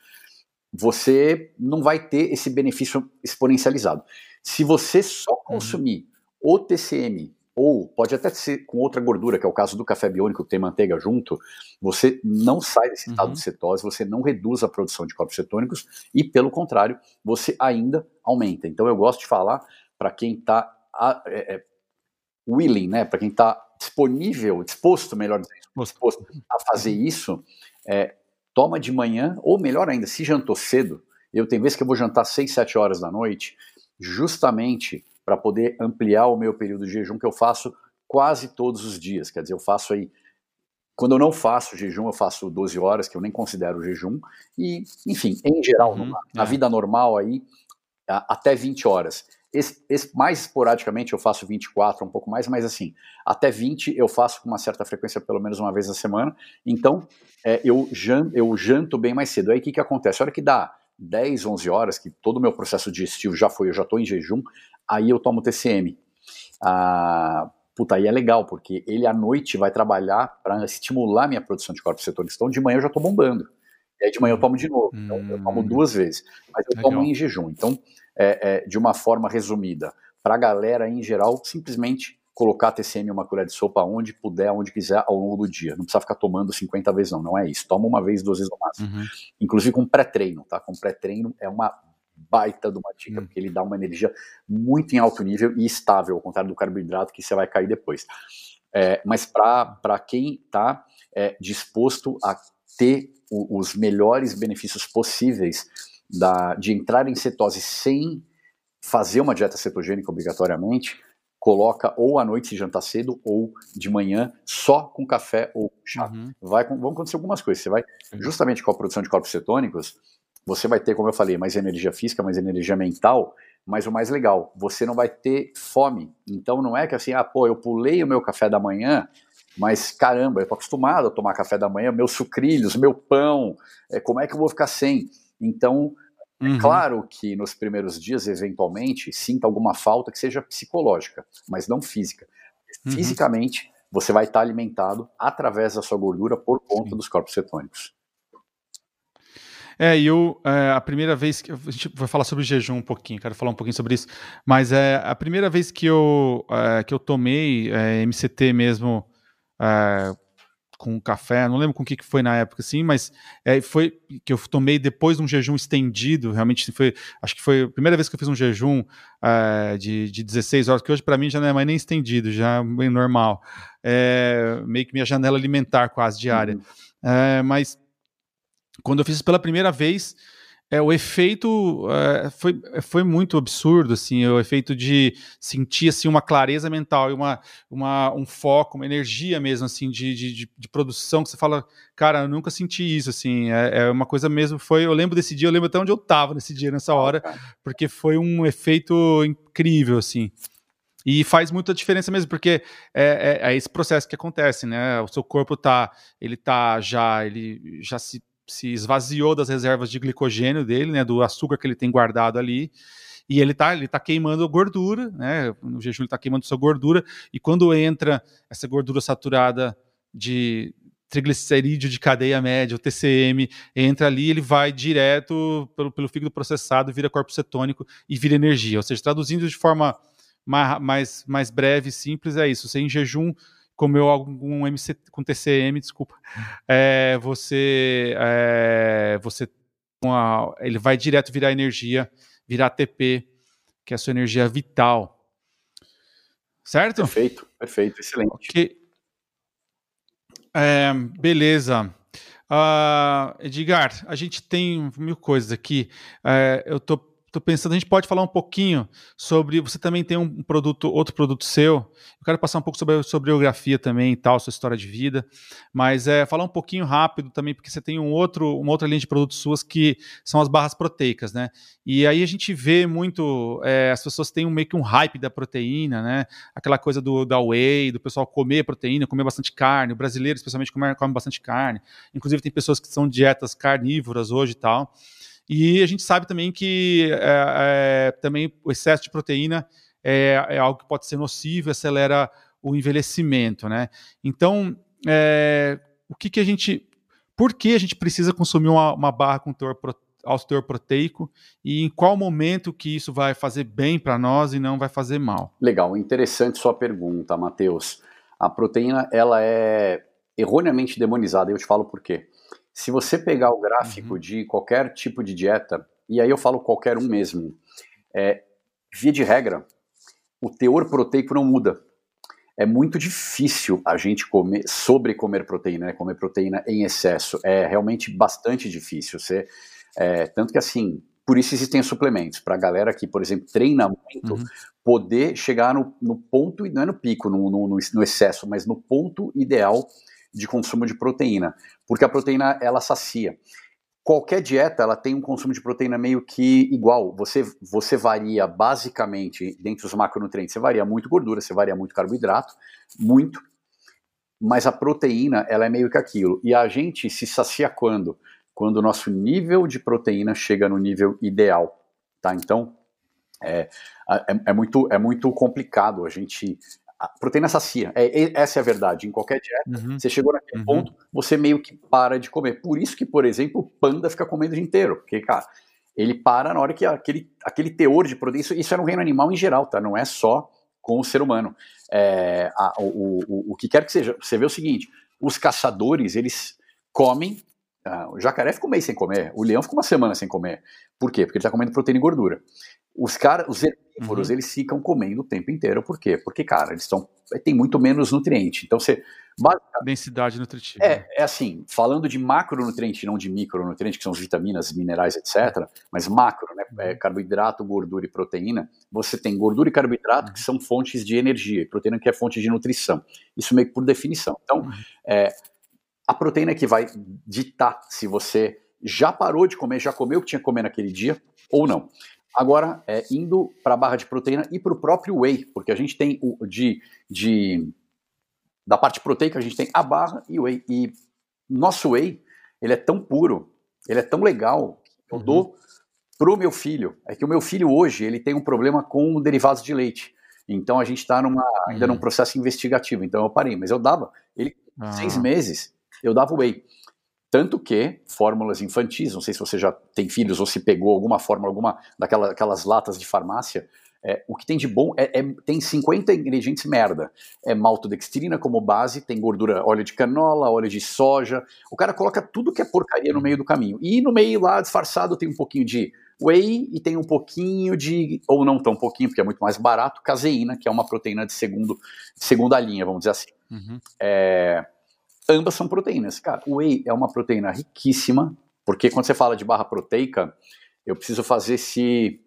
você não vai ter esse benefício exponencializado. Se você só uhum. consumir uhum. o TCM ou pode até ser com outra gordura, que é o caso do café biônico, que tem manteiga junto, você não sai desse estado uhum. de cetose, você não reduz a produção de corpos cetônicos e, pelo contrário, você ainda aumenta. Então eu gosto de falar para quem está é, é, willing, né, para quem está disponível, disposto, melhor dizendo, disposto a fazer isso, é, toma de manhã, ou melhor ainda, se jantou cedo, eu tenho vezes que eu vou jantar 6, 7 horas da noite, justamente para poder ampliar o meu período de jejum que eu faço quase todos os dias. Quer dizer, eu faço aí. Quando eu não faço jejum, eu faço 12 horas, que eu nem considero jejum. E, enfim, em geral, uhum, na é. vida normal aí, até 20 horas. Esse, esse, mais esporadicamente eu faço 24, um pouco mais, mas assim, até 20 eu faço com uma certa frequência, pelo menos uma vez na semana. Então, é, eu, janto, eu janto bem mais cedo. Aí o que, que acontece? A hora que dá 10, 11 horas, que todo o meu processo digestivo já foi, eu já estou em jejum, aí eu tomo TCM. Ah, puta, aí é legal, porque ele à noite vai trabalhar para estimular minha produção de corpos cetônicos. Então de manhã eu já estou bombando. E aí de manhã eu tomo de novo. Então eu tomo hum. duas vezes. Mas eu legal. tomo em jejum. Então, é, é, de uma forma resumida, para a galera em geral, simplesmente colocar TCM uma colher de sopa onde puder, onde quiser, ao longo do dia. Não precisa ficar tomando 50 vezes, não. Não é isso. Toma uma vez, duas vezes no máximo. Uhum. Inclusive com pré-treino, tá? Com pré-treino é uma baita de uma dica, hum. porque ele dá uma energia muito em alto nível e estável, ao contrário do carboidrato que você vai cair depois. É, mas para quem está é, disposto a ter o, os melhores benefícios possíveis da, de entrar em cetose sem fazer uma dieta cetogênica obrigatoriamente, coloca ou à noite se jantar cedo ou de manhã só com café ou chá. Uhum. Vai, vão acontecer algumas coisas. Você vai, justamente com a produção de corpos cetônicos, você vai ter, como eu falei, mais energia física, mais energia mental, mas o mais legal, você não vai ter fome. Então não é que assim, ah, pô, eu pulei o meu café da manhã, mas caramba, eu tô acostumado a tomar café da manhã, meus sucrilhos, meu pão, é, como é que eu vou ficar sem? Então, é uhum. é claro que nos primeiros dias, eventualmente, sinta alguma falta que seja psicológica, mas não física. Uhum. Fisicamente, você vai estar alimentado através da sua gordura por conta Sim. dos corpos cetônicos.
É, e eu, é, a primeira vez que. A gente vai falar sobre jejum um pouquinho, quero falar um pouquinho sobre isso. Mas é a primeira vez que eu, é, que eu tomei é, MCT mesmo é, com café, não lembro com o que, que foi na época, assim, mas é, foi que eu tomei depois de um jejum estendido, realmente foi, acho que foi a primeira vez que eu fiz um jejum é, de, de 16 horas, que hoje para mim já não é mais nem estendido, já é bem normal, é, meio que minha janela alimentar quase diária, uhum. é, mas quando eu fiz pela primeira vez, é, o efeito é, foi, foi muito absurdo, assim, o efeito de sentir assim, uma clareza mental e uma, uma, um foco, uma energia mesmo, assim, de, de, de produção, que você fala, cara, eu nunca senti isso, assim, é, é, uma coisa mesmo, foi, eu lembro desse dia, eu lembro até onde eu estava nesse dia, nessa hora, porque foi um efeito incrível, assim. E faz muita diferença mesmo, porque é, é, é, esse processo que acontece, né? O seu corpo tá, ele tá já, ele já se se esvaziou das reservas de glicogênio dele, né, do açúcar que ele tem guardado ali, e ele está ele tá queimando gordura, né, no jejum ele está queimando sua gordura, e quando entra essa gordura saturada de triglicerídeo de cadeia média, o TCM, entra ali, ele vai direto pelo, pelo fígado processado, vira corpo cetônico e vira energia. Ou seja, traduzindo de forma mais, mais, breve e simples, é isso. Você em jejum comeu algum MC com TCM, desculpa, é, você, é, você uma, ele vai direto virar energia, virar ATP, que é a sua energia vital. Certo?
Perfeito, perfeito, excelente. Okay.
É, beleza. Uh, Edgar, a gente tem mil coisas aqui. É, eu tô Estou pensando, a gente pode falar um pouquinho sobre. Você também tem um produto, outro produto seu. Eu quero passar um pouco sobre, sobre biografia também e tal, sua história de vida. Mas é falar um pouquinho rápido também, porque você tem um outro, uma outra linha de produtos suas que são as barras proteicas, né? E aí a gente vê muito. É, as pessoas têm um, meio que um hype da proteína, né? Aquela coisa do da whey, do pessoal comer proteína, comer bastante carne. O brasileiro, especialmente, come, come bastante carne. Inclusive, tem pessoas que são dietas carnívoras hoje e tal. E a gente sabe também que é, é, também o excesso de proteína é, é, algo que pode ser nocivo, acelera o envelhecimento, né? Então, é, o que, que a gente, por que a gente precisa consumir uma, uma barra com teor, proteico e em qual momento que isso vai fazer bem para nós e não vai fazer mal?
Legal, interessante sua pergunta, Matheus. A proteína ela é erroneamente demonizada. Eu te falo por quê. Se você pegar o gráfico uhum. de qualquer tipo de dieta, e aí eu falo qualquer um mesmo, é, via de regra, o teor proteico não muda. É muito difícil a gente comer, sobre comer proteína, né? comer proteína em excesso. É realmente bastante difícil. Você, é, tanto que assim, por isso existem suplementos, para a galera que, por exemplo, treina muito, uhum. poder chegar no, no, ponto, não é no pico, no, no, no excesso, mas no ponto ideal de consumo de proteína, porque a proteína ela sacia. Qualquer dieta ela tem um consumo de proteína meio que igual. Você, você varia basicamente dentro dos macronutrientes, você varia muito gordura, você varia muito carboidrato, muito. Mas a proteína ela é meio que aquilo. E a gente se sacia quando? Quando o nosso nível de proteína chega no nível ideal, tá? Então é, é, é, muito, é muito complicado a gente a proteína sacia. É, essa é a verdade. Em qualquer dieta, uhum. você chegou naquele uhum. ponto, você meio que para de comer. Por isso que, por exemplo, o panda fica comendo o dia inteiro. Porque, cara, ele para na hora que aquele, aquele teor de proteína. Isso, isso é no reino animal em geral, tá? Não é só com o ser humano. É, a, o, o, o que quer que seja. Você vê o seguinte: os caçadores, eles comem. Ah, o jacaré fica um mês sem comer, o leão fica uma semana sem comer. Por quê? Porque ele está comendo proteína e gordura. Os caras, os herbívoros, uhum. eles ficam comendo o tempo inteiro. Por quê? Porque, cara, eles estão. tem muito menos nutriente. Então você.
Densidade nutritiva.
É, é assim, falando de macronutriente, não de micronutriente, que são as vitaminas, minerais, etc., mas macro, né? É, carboidrato, gordura e proteína. Você tem gordura e carboidrato uhum. que são fontes de energia, e proteína que é fonte de nutrição. Isso meio que por definição. Então, uhum. é, a proteína que vai ditar se você já parou de comer, já comeu o que tinha que comer naquele dia ou não. Agora, é, indo para a barra de proteína e para o próprio whey, porque a gente tem o de, de da parte proteica a gente tem a barra e o whey. E nosso whey, ele é tão puro, ele é tão legal, eu uhum. dou pro meu filho. É que o meu filho hoje, ele tem um problema com derivados de leite. Então a gente está numa, ainda num uhum. processo investigativo. Então eu parei, mas eu dava. Ele, ah. seis meses, eu dava whey. Tanto que fórmulas infantis, não sei se você já tem filhos ou se pegou alguma fórmula, alguma daquelas latas de farmácia, é, o que tem de bom é, é, tem 50 ingredientes merda. É maltodextrina como base, tem gordura, óleo de canola, óleo de soja. O cara coloca tudo que é porcaria no meio do caminho. E no meio lá, disfarçado, tem um pouquinho de whey e tem um pouquinho de, ou não tão pouquinho, porque é muito mais barato, caseína, que é uma proteína de, segundo, de segunda linha, vamos dizer assim. Uhum. É, ambas são proteínas. Cara, o whey é uma proteína riquíssima, porque quando você fala de barra proteica, eu preciso fazer esse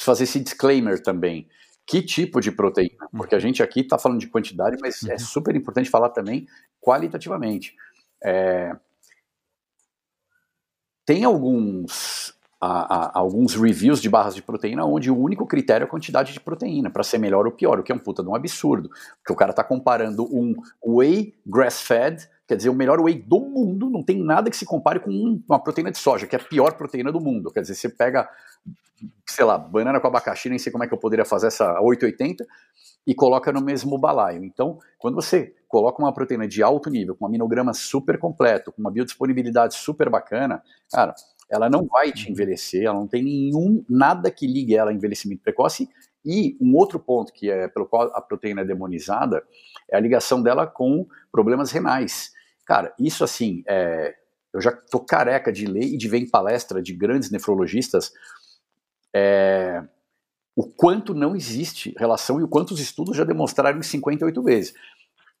fazer esse disclaimer também. Que tipo de proteína? Porque a gente aqui está falando de quantidade, mas é uhum. super importante falar também qualitativamente. É... Tem alguns a, a, alguns reviews de barras de proteína onde o único critério é a quantidade de proteína, para ser melhor ou pior, o que é um puta de um absurdo. Porque o cara está comparando um whey grass-fed, quer dizer, o melhor whey do mundo, não tem nada que se compare com uma proteína de soja, que é a pior proteína do mundo. Quer dizer, você pega, sei lá, banana com abacaxi, nem sei como é que eu poderia fazer essa 880, e coloca no mesmo balaio. Então, quando você coloca uma proteína de alto nível, com um aminograma super completo, com uma biodisponibilidade super bacana, cara, ela não vai te uhum. envelhecer, ela não tem nenhum, nada que ligue ela a envelhecimento precoce. E um outro ponto que é pelo qual a proteína é demonizada é a ligação dela com problemas renais. Cara, isso assim, é, eu já tô careca de ler e de ver em palestra de grandes nefrologistas é, o quanto não existe relação e o quanto os estudos já demonstraram em 58 vezes.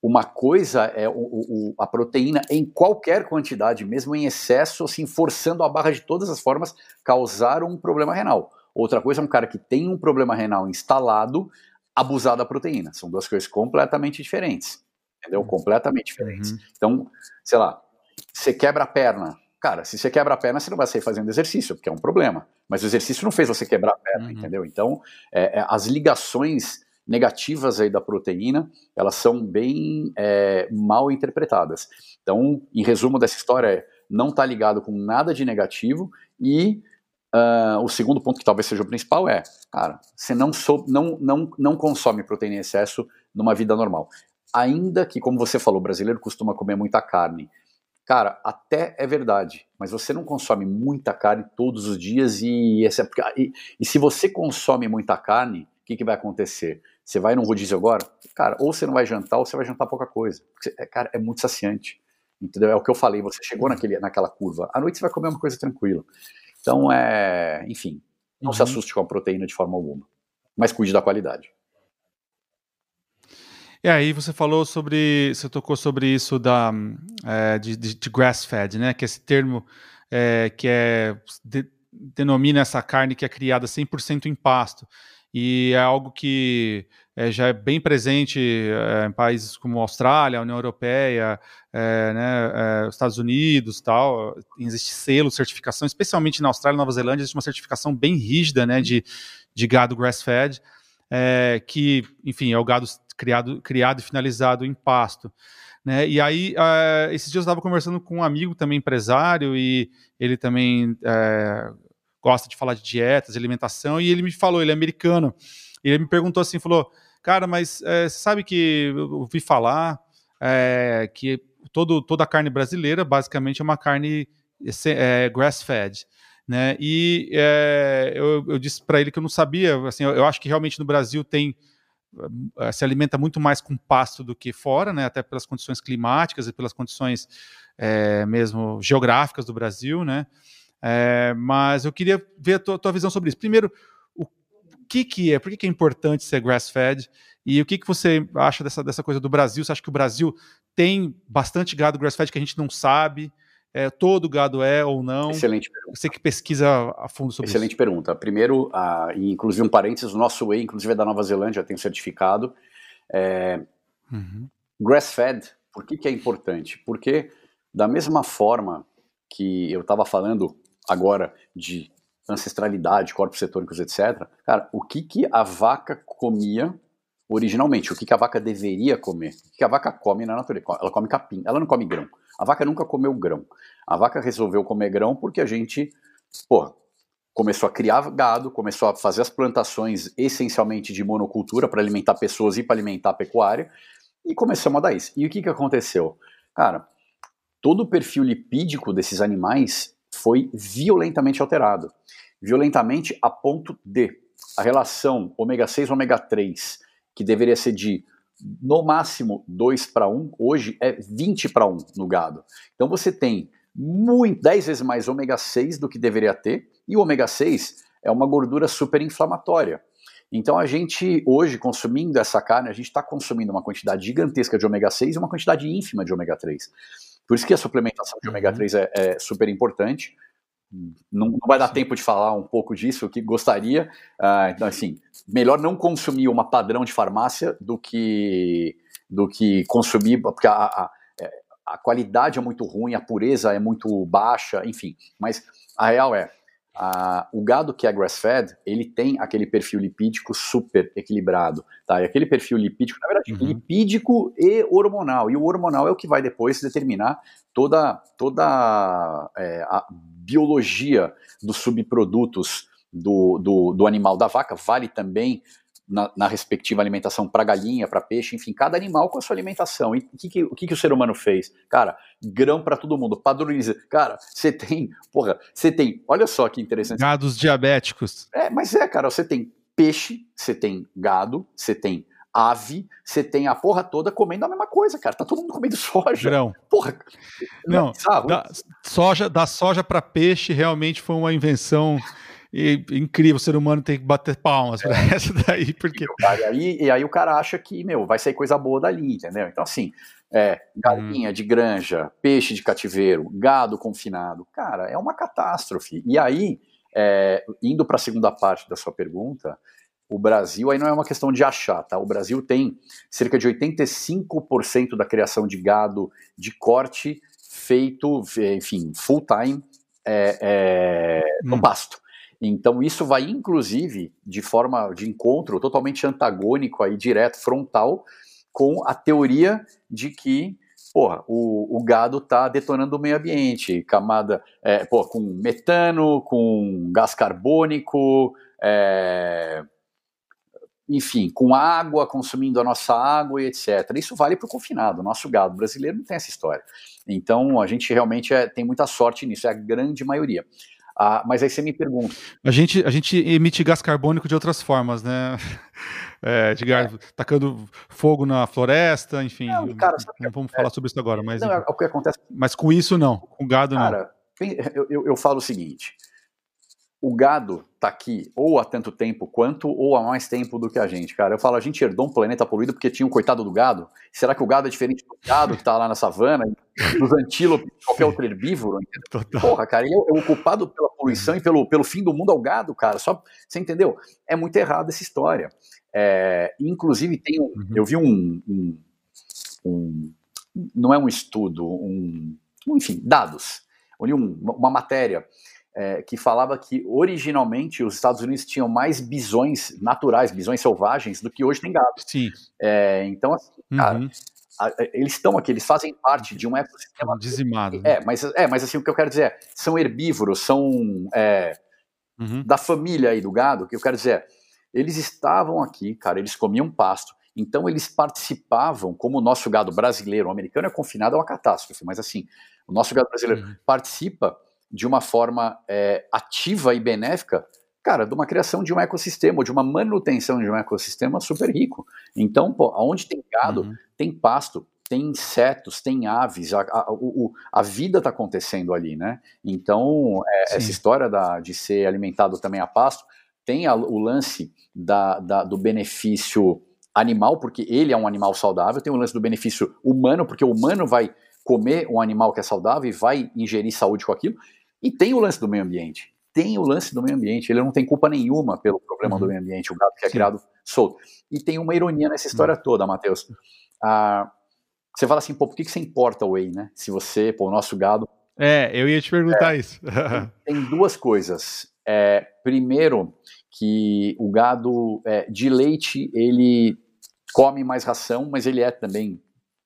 Uma coisa é o, o, a proteína em qualquer quantidade, mesmo em excesso, assim, forçando a barra de todas as formas, causar um problema renal. Outra coisa é um cara que tem um problema renal instalado, abusar da proteína. São duas coisas completamente diferentes. Entendeu? Uhum. Completamente diferentes. Uhum. Então, sei lá, você quebra a perna. Cara, se você quebra a perna, você não vai sair fazendo exercício, porque é um problema. Mas o exercício não fez você quebrar a perna, uhum. entendeu? Então, é, é, as ligações negativas aí da proteína, elas são bem é, mal interpretadas. Então, em resumo dessa história, não está ligado com nada de negativo e uh, o segundo ponto, que talvez seja o principal, é, cara, você não, sou, não, não, não consome proteína em excesso numa vida normal. Ainda que, como você falou, o brasileiro costuma comer muita carne. Cara, até é verdade, mas você não consome muita carne todos os dias e, é, e, e se você consome muita carne, o que, que vai acontecer? Você vai num rodízio agora, cara, ou você não vai jantar ou você vai jantar pouca coisa. Porque, é, cara, é muito saciante. Entendeu? É o que eu falei, você chegou naquele, naquela curva. À noite você vai comer uma coisa tranquila. Então, é, enfim, não uhum. se assuste com a proteína de forma alguma. Mas cuide da qualidade.
E aí você falou sobre, você tocou sobre isso da é, de, de grass-fed, né? Que é esse termo é, que é de, denomina essa carne que é criada 100% em pasto e é algo que é, já é bem presente é, em países como Austrália, União Europeia, é, né, Estados Unidos, tal. Existe selo, certificação, especialmente na Austrália Nova Zelândia, existe uma certificação bem rígida, né, de, de gado grass-fed, que, enfim, é o gado criado, criado e finalizado em pasto. Né? E aí, uh, esses dias eu estava conversando com um amigo também empresário e ele também gosta de falar de dietas, de alimentação, e ele me falou, ele é americano, ele me perguntou assim, falou, cara, mas é, sabe que eu ouvi falar é, que todo, toda a carne brasileira basicamente é uma carne é, grass-fed, né? E é, eu, eu, disse para ele que eu não sabia, assim, eu, eu, acho que realmente no Brasil tem se alimenta muito mais com pasto do que fora, né? Até pelas condições climáticas e pelas condições é, mesmo geográficas do Brasil, né? É, mas eu queria ver a tua, tua, visão sobre isso. Primeiro, o que, que é, por que, que é importante ser grass-fed e o que, que você acha dessa, dessa coisa do Brasil? Você acha que o Brasil tem bastante gado grass-fed que a gente não sabe? É, todo gado é ou não?
Excelente pergunta.
Você que pesquisa a fundo sobre
Excelente
isso. Excelente
pergunta. Primeiro, uh, inclusive um parênteses, o nosso whey, inclusive é da Nova Zelândia, tem certificado. É, uhum. Grass-fed, por que, que é importante? Porque da mesma forma que eu estava falando agora de ancestralidade, corpos cetônicos, etc. Cara, o que, que a vaca comia originalmente? O que, que a vaca deveria comer? O que, que a vaca come na natureza? Ela come capim, ela não come grão. A vaca nunca comeu grão. A vaca resolveu comer grão porque a gente, pô, começou a criar gado, começou a fazer as plantações essencialmente de monocultura para alimentar pessoas e para alimentar a pecuária, e começamos a dar isso. E o que, que aconteceu? Cara, todo o perfil lipídico desses animais foi violentamente alterado. Violentamente a ponto de a relação ômega 6 ômega 3, que deveria ser de no máximo 2 para 1, hoje é 20 para 1 no gado. Então você tem muito, 10 vezes mais ômega 6 do que deveria ter, e o ômega 6 é uma gordura super inflamatória. Então a gente, hoje, consumindo essa carne, a gente está consumindo uma quantidade gigantesca de ômega 6 e uma quantidade ínfima de ômega 3. Por isso que a suplementação de ômega 3 uhum. é, é super importante. Não, não, vai dar Sim. tempo de falar um pouco disso, que gostaria. Uh, então, assim, melhor não consumir uma padrão de farmácia do que, do que consumir, porque a, a, a qualidade é muito ruim, a pureza é muito baixa, enfim. Mas a real é, a, o gado que é grass-fed, ele tem aquele perfil lipídico super equilibrado, tá? E aquele perfil lipídico, na verdade, uhum. lipídico e hormonal. E o hormonal é o que vai depois determinar toda, toda é, a biologia dos subprodutos do, do, do animal da vaca, vale também na, na, respectiva alimentação para galinha, para peixe, enfim, cada animal com a sua alimentação. E que que, o que, que o ser humano fez? Cara, grão para todo mundo, padroniza. Cara, você tem, porra, você tem, olha só que interessante.
Gados diabéticos.
É, mas é, cara, você tem peixe, você tem gado, você tem ave, você tem a porra toda comendo a mesma coisa, cara. Tá todo mundo comendo soja.
Grão.
Porra.
Não, é da soja, da soja para peixe realmente foi uma invenção e, incrível, o ser humano tem que bater palmas para é. essa daí, porque.
E aí, e aí o cara acha que, meu, vai sair coisa boa dali, entendeu? Então, assim, é, galinha hum. de granja, peixe de cativeiro, gado confinado, cara, é uma catástrofe. E aí, é, indo para a segunda parte da sua pergunta, o Brasil, aí não é uma questão de achar, tá? O Brasil tem cerca de 85% da criação de gado de corte feito, enfim, full time é, é, no hum. pasto. Então isso vai inclusive de forma de encontro totalmente antagônico aí direto frontal com a teoria de que porra, o, o gado está detonando o meio ambiente, camada é, pô, com metano, com gás carbônico, é, enfim, com água, consumindo a nossa água e etc. Isso vale para o confinado. Nosso gado brasileiro não tem essa história. Então, a gente realmente é, tem muita sorte nisso, é a grande maioria. Ah, mas aí você me pergunta.
A gente, a gente emite gás carbônico de outras formas, né? É, de gás, é. tacando fogo na floresta, enfim. Não, cara, não vamos falar sobre isso agora, mas. Não,
é o que acontece.
Mas com isso não, com gado
cara,
não.
Eu, eu, eu falo o seguinte: o gado está aqui ou há tanto tempo quanto ou há mais tempo do que a gente, cara. Eu falo, a gente herdou um planeta poluído porque tinha o um coitado do gado. Será que o gado é diferente do gado que está lá na savana, dos antílopes, qualquer outro herbívoro? Total. Porra, cara, ele é o culpado pela poluição e pelo, pelo fim do mundo ao gado, cara. Só, você entendeu? É muito errado essa história. É, inclusive, tem um, uhum. eu vi um, um, um, não é um estudo, um, enfim, dados. Eu li uma matéria é, que falava que originalmente os Estados Unidos tinham mais bisões naturais, bisões selvagens, do que hoje tem gado.
Sim.
É, então, assim, cara, uhum. a, eles estão aqui, eles fazem parte de um ecossistema
dizimado.
É, mas, é, mas assim, o que eu quero dizer é, são herbívoros, são é, uhum. da família aí do gado, o que eu quero dizer é, eles estavam aqui, cara, eles comiam pasto, então eles participavam, como o nosso gado brasileiro, o americano é confinado a uma catástrofe, mas assim, o nosso gado brasileiro uhum. participa de uma forma é, ativa e benéfica, cara, de uma criação de um ecossistema, de uma manutenção de um ecossistema super rico. Então, pô, onde tem gado, uhum. tem pasto, tem insetos, tem aves, a, a, a vida está acontecendo ali, né? Então, é, essa história da, de ser alimentado também a pasto, tem a, o lance da, da, do benefício animal, porque ele é um animal saudável, tem o lance do benefício humano, porque o humano vai comer um animal que é saudável e vai ingerir saúde com aquilo, e tem o lance do meio ambiente. Tem o lance do meio ambiente. Ele não tem culpa nenhuma pelo problema uhum. do meio ambiente, o gado que é Sim. criado solto. E tem uma ironia nessa história uhum. toda, Matheus. Ah, você fala assim, pô, por que, que você importa o whey, né? Se você, pô, o nosso gado.
É, eu ia te perguntar é, isso.
tem duas coisas. É, primeiro, que o gado é, de leite, ele come mais ração, mas ele é também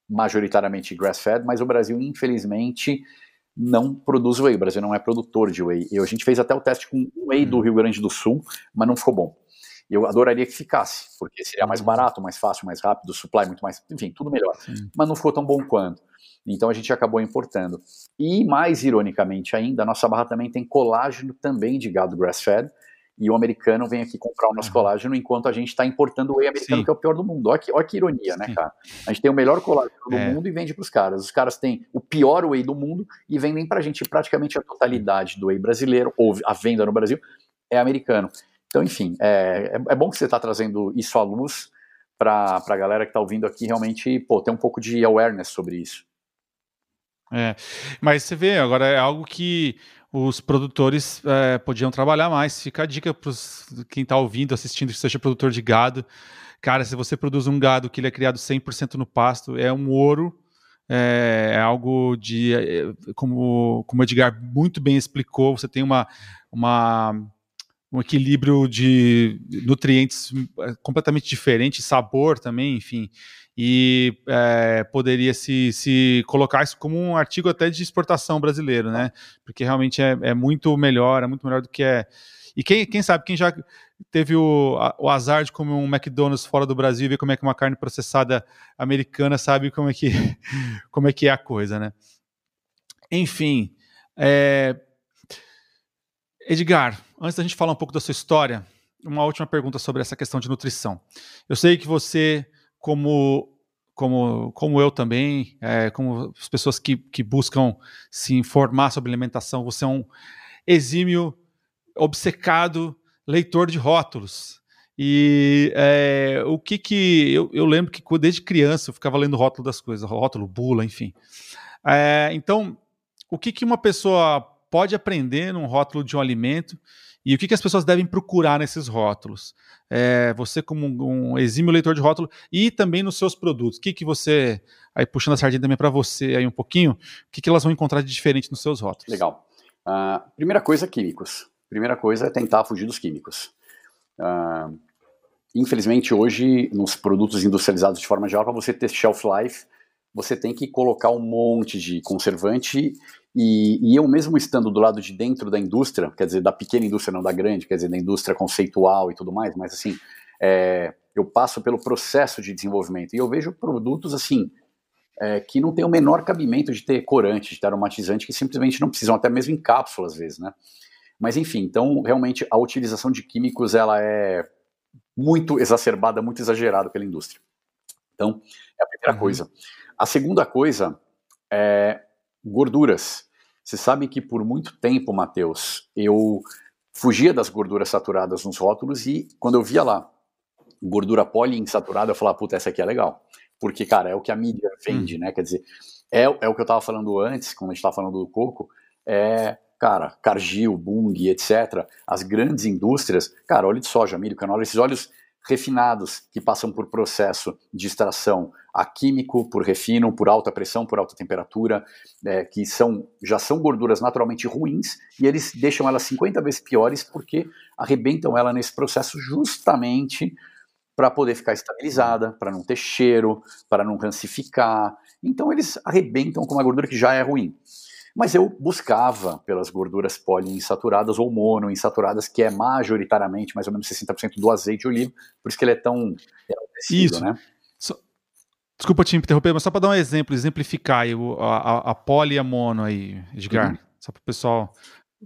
majoritariamente grass-fed, mas o Brasil, infelizmente, não produz whey. O Brasil não é produtor de whey. E a gente fez até o teste com o whey do hum. Rio Grande do Sul, mas não ficou bom. Eu adoraria que ficasse, porque seria mais barato, mais fácil, mais rápido, o supply muito mais, enfim, tudo melhor. Sim. Mas não ficou tão bom quanto. Então a gente acabou importando. E mais ironicamente ainda, a nossa barra também tem colágeno também de gado grass-fed, e o americano vem aqui comprar o nosso colágeno enquanto a gente está importando o whey americano, Sim. que é o pior do mundo. Olha que, olha que ironia, né, Sim. né, cara? A gente tem o melhor colágeno do é. mundo e vende para os caras. Os caras têm o pior whey do mundo e vendem para a gente praticamente a totalidade do whey brasileiro, ou a venda no Brasil, é americano. Então, enfim, é, é, é bom que você está trazendo isso à luz para a galera que está ouvindo aqui realmente pô, ter um pouco de awareness sobre isso.
É, mas você vê, agora é algo que os produtores é, podiam trabalhar mais. Fica a dica para quem está ouvindo, assistindo, que seja produtor de gado. Cara, se você produz um gado que ele é criado 100% no pasto, é um ouro, é, é algo de, é, como, como o Edgar muito bem explicou, você tem uma, uma, um equilíbrio de nutrientes é, completamente diferente, sabor também, enfim e é, poderia se, se colocar isso como um artigo até de exportação brasileiro, né? Porque realmente é, é muito melhor, é muito melhor do que é. E quem, quem sabe, quem já teve o, o azar de comer um McDonald's fora do Brasil e ver como é que uma carne processada americana sabe como é que, como é, que é a coisa, né? Enfim, é... Edgar, antes da gente falar um pouco da sua história, uma última pergunta sobre essa questão de nutrição. Eu sei que você como como, como eu também, é, como as pessoas que, que buscam se informar sobre alimentação, você é um exímio obcecado leitor de rótulos. E é, o que que. Eu, eu, lembro que desde criança eu ficava lendo rótulo das coisas, rótulo, bula, enfim. É, então, o que, que uma pessoa pode aprender num rótulo de um alimento e o que, que as pessoas devem procurar nesses rótulos? É, você, como um, exímio leitor de rótulo, e também nos seus produtos. O que, que você, aí puxando a sardinha também para você aí um pouquinho, o que, que elas vão encontrar de diferente nos seus rótulos?
Legal. Uh, primeira coisa, químicos. Primeira coisa é tentar fugir dos químicos. Uh, infelizmente, hoje, nos produtos industrializados de forma geral, para você ter shelf life, você tem que colocar um monte de conservante e, e, eu mesmo estando do lado de dentro da indústria, quer dizer, da pequena indústria, não da grande, quer dizer, da indústria conceitual e tudo mais, mas assim, é, eu passo pelo processo de desenvolvimento e eu vejo produtos assim, é, que não tem o menor cabimento de ter corante, de ter aromatizante, que simplesmente não precisam, até mesmo em cápsula às vezes, né? Mas enfim, então realmente a utilização de químicos ela é muito exacerbada, muito exagerada pela indústria. Então, é a primeira uhum. coisa. A segunda coisa é gorduras. Você sabe que por muito tempo, Matheus, eu fugia das gorduras saturadas nos rótulos e quando eu via lá gordura poliinsaturada, eu falava, puta, essa aqui é legal. Porque, cara, é o que a mídia vende, hum. né? Quer dizer, é, é o que eu tava falando antes, quando a gente tava falando do coco, é, cara, Cargill, Bung, etc., as grandes indústrias, cara, óleo de soja, milho, canola, esses óleos refinados que passam por processo de extração a químico, por refino, por alta pressão, por alta temperatura, é, que são já são gorduras naturalmente ruins e eles deixam elas 50 vezes piores porque arrebentam ela nesse processo justamente para poder ficar estabilizada, para não ter cheiro, para não rancificar. Então eles arrebentam com uma gordura que já é ruim. Mas eu buscava pelas gorduras poliinsaturadas ou monoinsaturadas, que é majoritariamente mais ou menos 60% do azeite de oliva, por isso que ele é tão
Isso. né? So, desculpa te interromper, mas só para dar um exemplo, exemplificar aí, a, a, a poli e a mono aí, Edgar, uhum. só para o pessoal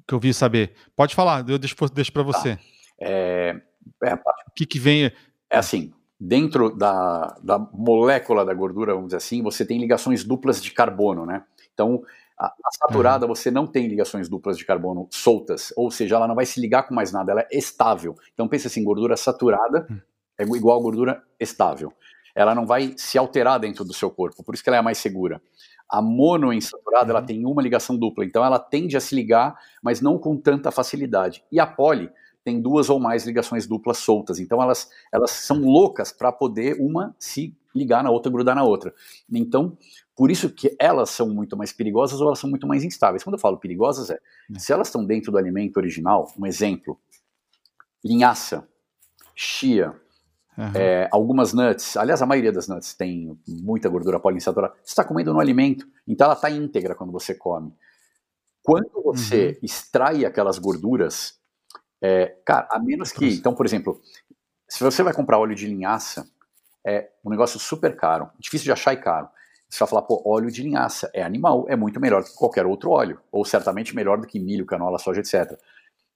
que eu vi saber. Pode falar, eu deixo, deixo para tá. você. Tá.
É, é,
o que, que vem...
É assim, dentro da, da molécula da gordura, vamos dizer assim, você tem ligações duplas de carbono, né? Então, a, a saturada uhum. você não tem ligações duplas de carbono soltas, ou seja, ela não vai se ligar com mais nada, ela é estável. Então pensa assim, gordura saturada uhum. é igual a gordura estável. Ela não vai se alterar dentro do seu corpo, por isso que ela é mais segura. A monoinsaturada uhum. ela tem uma ligação dupla, então ela tende a se ligar, mas não com tanta facilidade. E a poli tem duas ou mais ligações duplas soltas, então elas, elas são loucas para poder uma se ligar na outra, grudar na outra. Então, por isso que elas são muito mais perigosas ou elas são muito mais instáveis. Quando eu falo perigosas, é hum. se elas estão dentro do alimento original, um exemplo, linhaça, chia, uhum. é, algumas nuts, aliás, a maioria das nuts tem muita gordura poliinsaturada, você está comendo no alimento, então ela está íntegra quando você come. Quando você uhum. extrai aquelas gorduras, é, cara, a menos que. Então, por exemplo, se você vai comprar óleo de linhaça, é um negócio super caro, difícil de achar e caro. Você vai falar, pô, óleo de linhaça é animal, é muito melhor do que qualquer outro óleo, ou certamente melhor do que milho, canola, soja, etc.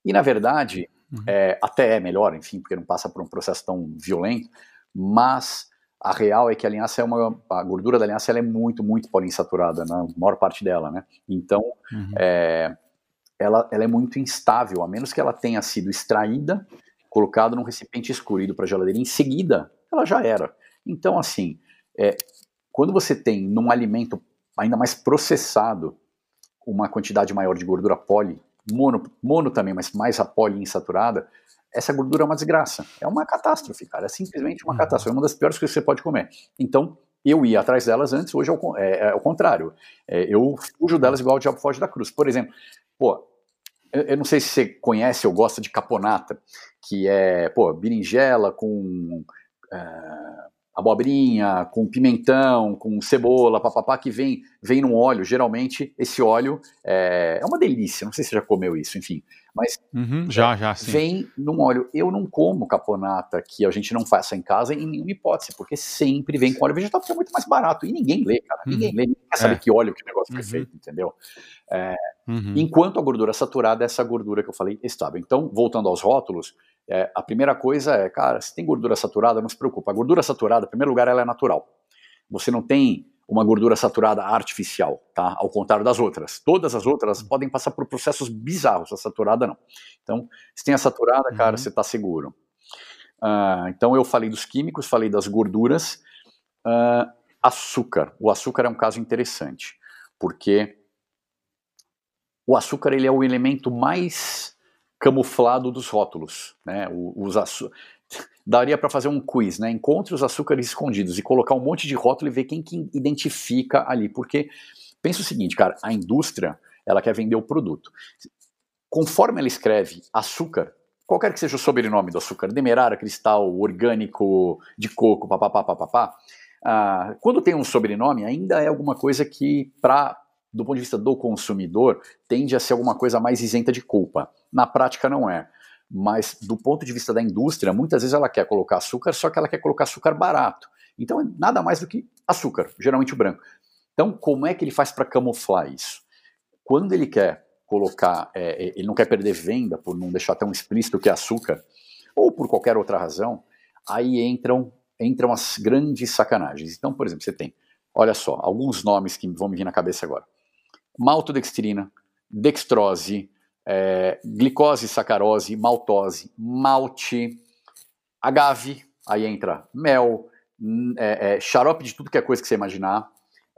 E na verdade, uhum. é, até é melhor, enfim, porque não passa por um processo tão violento, mas a real é que a linhaça é uma. A gordura da linhaça ela é muito, muito poliinsaturada, na maior parte dela, né? Então, uhum. é, ela, ela é muito instável, a menos que ela tenha sido extraída, colocada num recipiente escuro, ido para a geladeira, em seguida, ela já era. Então, assim, é, quando você tem num alimento ainda mais processado uma quantidade maior de gordura poli, mono, mono também, mas mais a poliinsaturada, essa gordura é uma desgraça. É uma catástrofe, cara. É simplesmente uma uhum. catástrofe. É uma das piores coisas que você pode comer. Então, eu ia atrás delas antes, hoje é o, é, é o contrário. É, eu fujo delas igual o diabo foge da cruz. Por exemplo, pô, eu, eu, não sei se você conhece ou gosta de caponata, que é, pô, berinjela com... Uh, abobrinha, com pimentão, com cebola, papapá, que vem, vem num óleo. Geralmente, esse óleo é, é uma delícia. Não sei se você já comeu isso, enfim. Mas
uhum, já, já, sim.
vem num óleo. Eu não como caponata que a gente não faça em casa em nenhuma hipótese, porque sempre vem com óleo vegetal, porque é muito mais barato. E ninguém lê, cara. Uhum. Ninguém lê, ninguém quer saber é. que óleo que o negócio foi uhum. feito, entendeu? É, uhum. Enquanto a gordura saturada é essa gordura que eu falei estável. Então, voltando aos rótulos, é, a primeira coisa é, cara, se tem gordura saturada, não se preocupa. A gordura saturada, em primeiro lugar, ela é natural. Você não tem uma gordura saturada artificial, tá? Ao contrário das outras. Todas as outras podem passar por processos bizarros, a saturada não. Então, se tem a saturada, cara, uhum. você está seguro. Uh, então, eu falei dos químicos, falei das gorduras. Uh, açúcar. O açúcar é um caso interessante, porque o açúcar ele é o elemento mais camuflado dos rótulos, né? Os açu... Daria para fazer um quiz, né? Encontre os açúcares escondidos e colocar um monte de rótulo e ver quem que identifica ali, porque pensa o seguinte, cara, a indústria ela quer vender o produto. Conforme ela escreve açúcar, qualquer que seja o sobrenome do açúcar, demerara, cristal, orgânico, de coco, papapá, papapá, ah, quando tem um sobrenome, ainda é alguma coisa que, para do ponto de vista do consumidor, tende a ser alguma coisa mais isenta de culpa. Na prática, não é. Mas, do ponto de vista da indústria, muitas vezes ela quer colocar açúcar, só que ela quer colocar açúcar barato. Então, é nada mais do que açúcar, geralmente o branco. Então, como é que ele faz para camuflar isso? Quando ele quer colocar, é, é, ele não quer perder venda por não deixar tão explícito que é açúcar, ou por qualquer outra razão, aí entram, entram as grandes sacanagens. Então, por exemplo, você tem, olha só, alguns nomes que vão me vir na cabeça agora maltodextrina, dextrose, é, glicose, sacarose, maltose, malte, agave, aí entra mel, é, é, xarope de tudo que é coisa que você imaginar.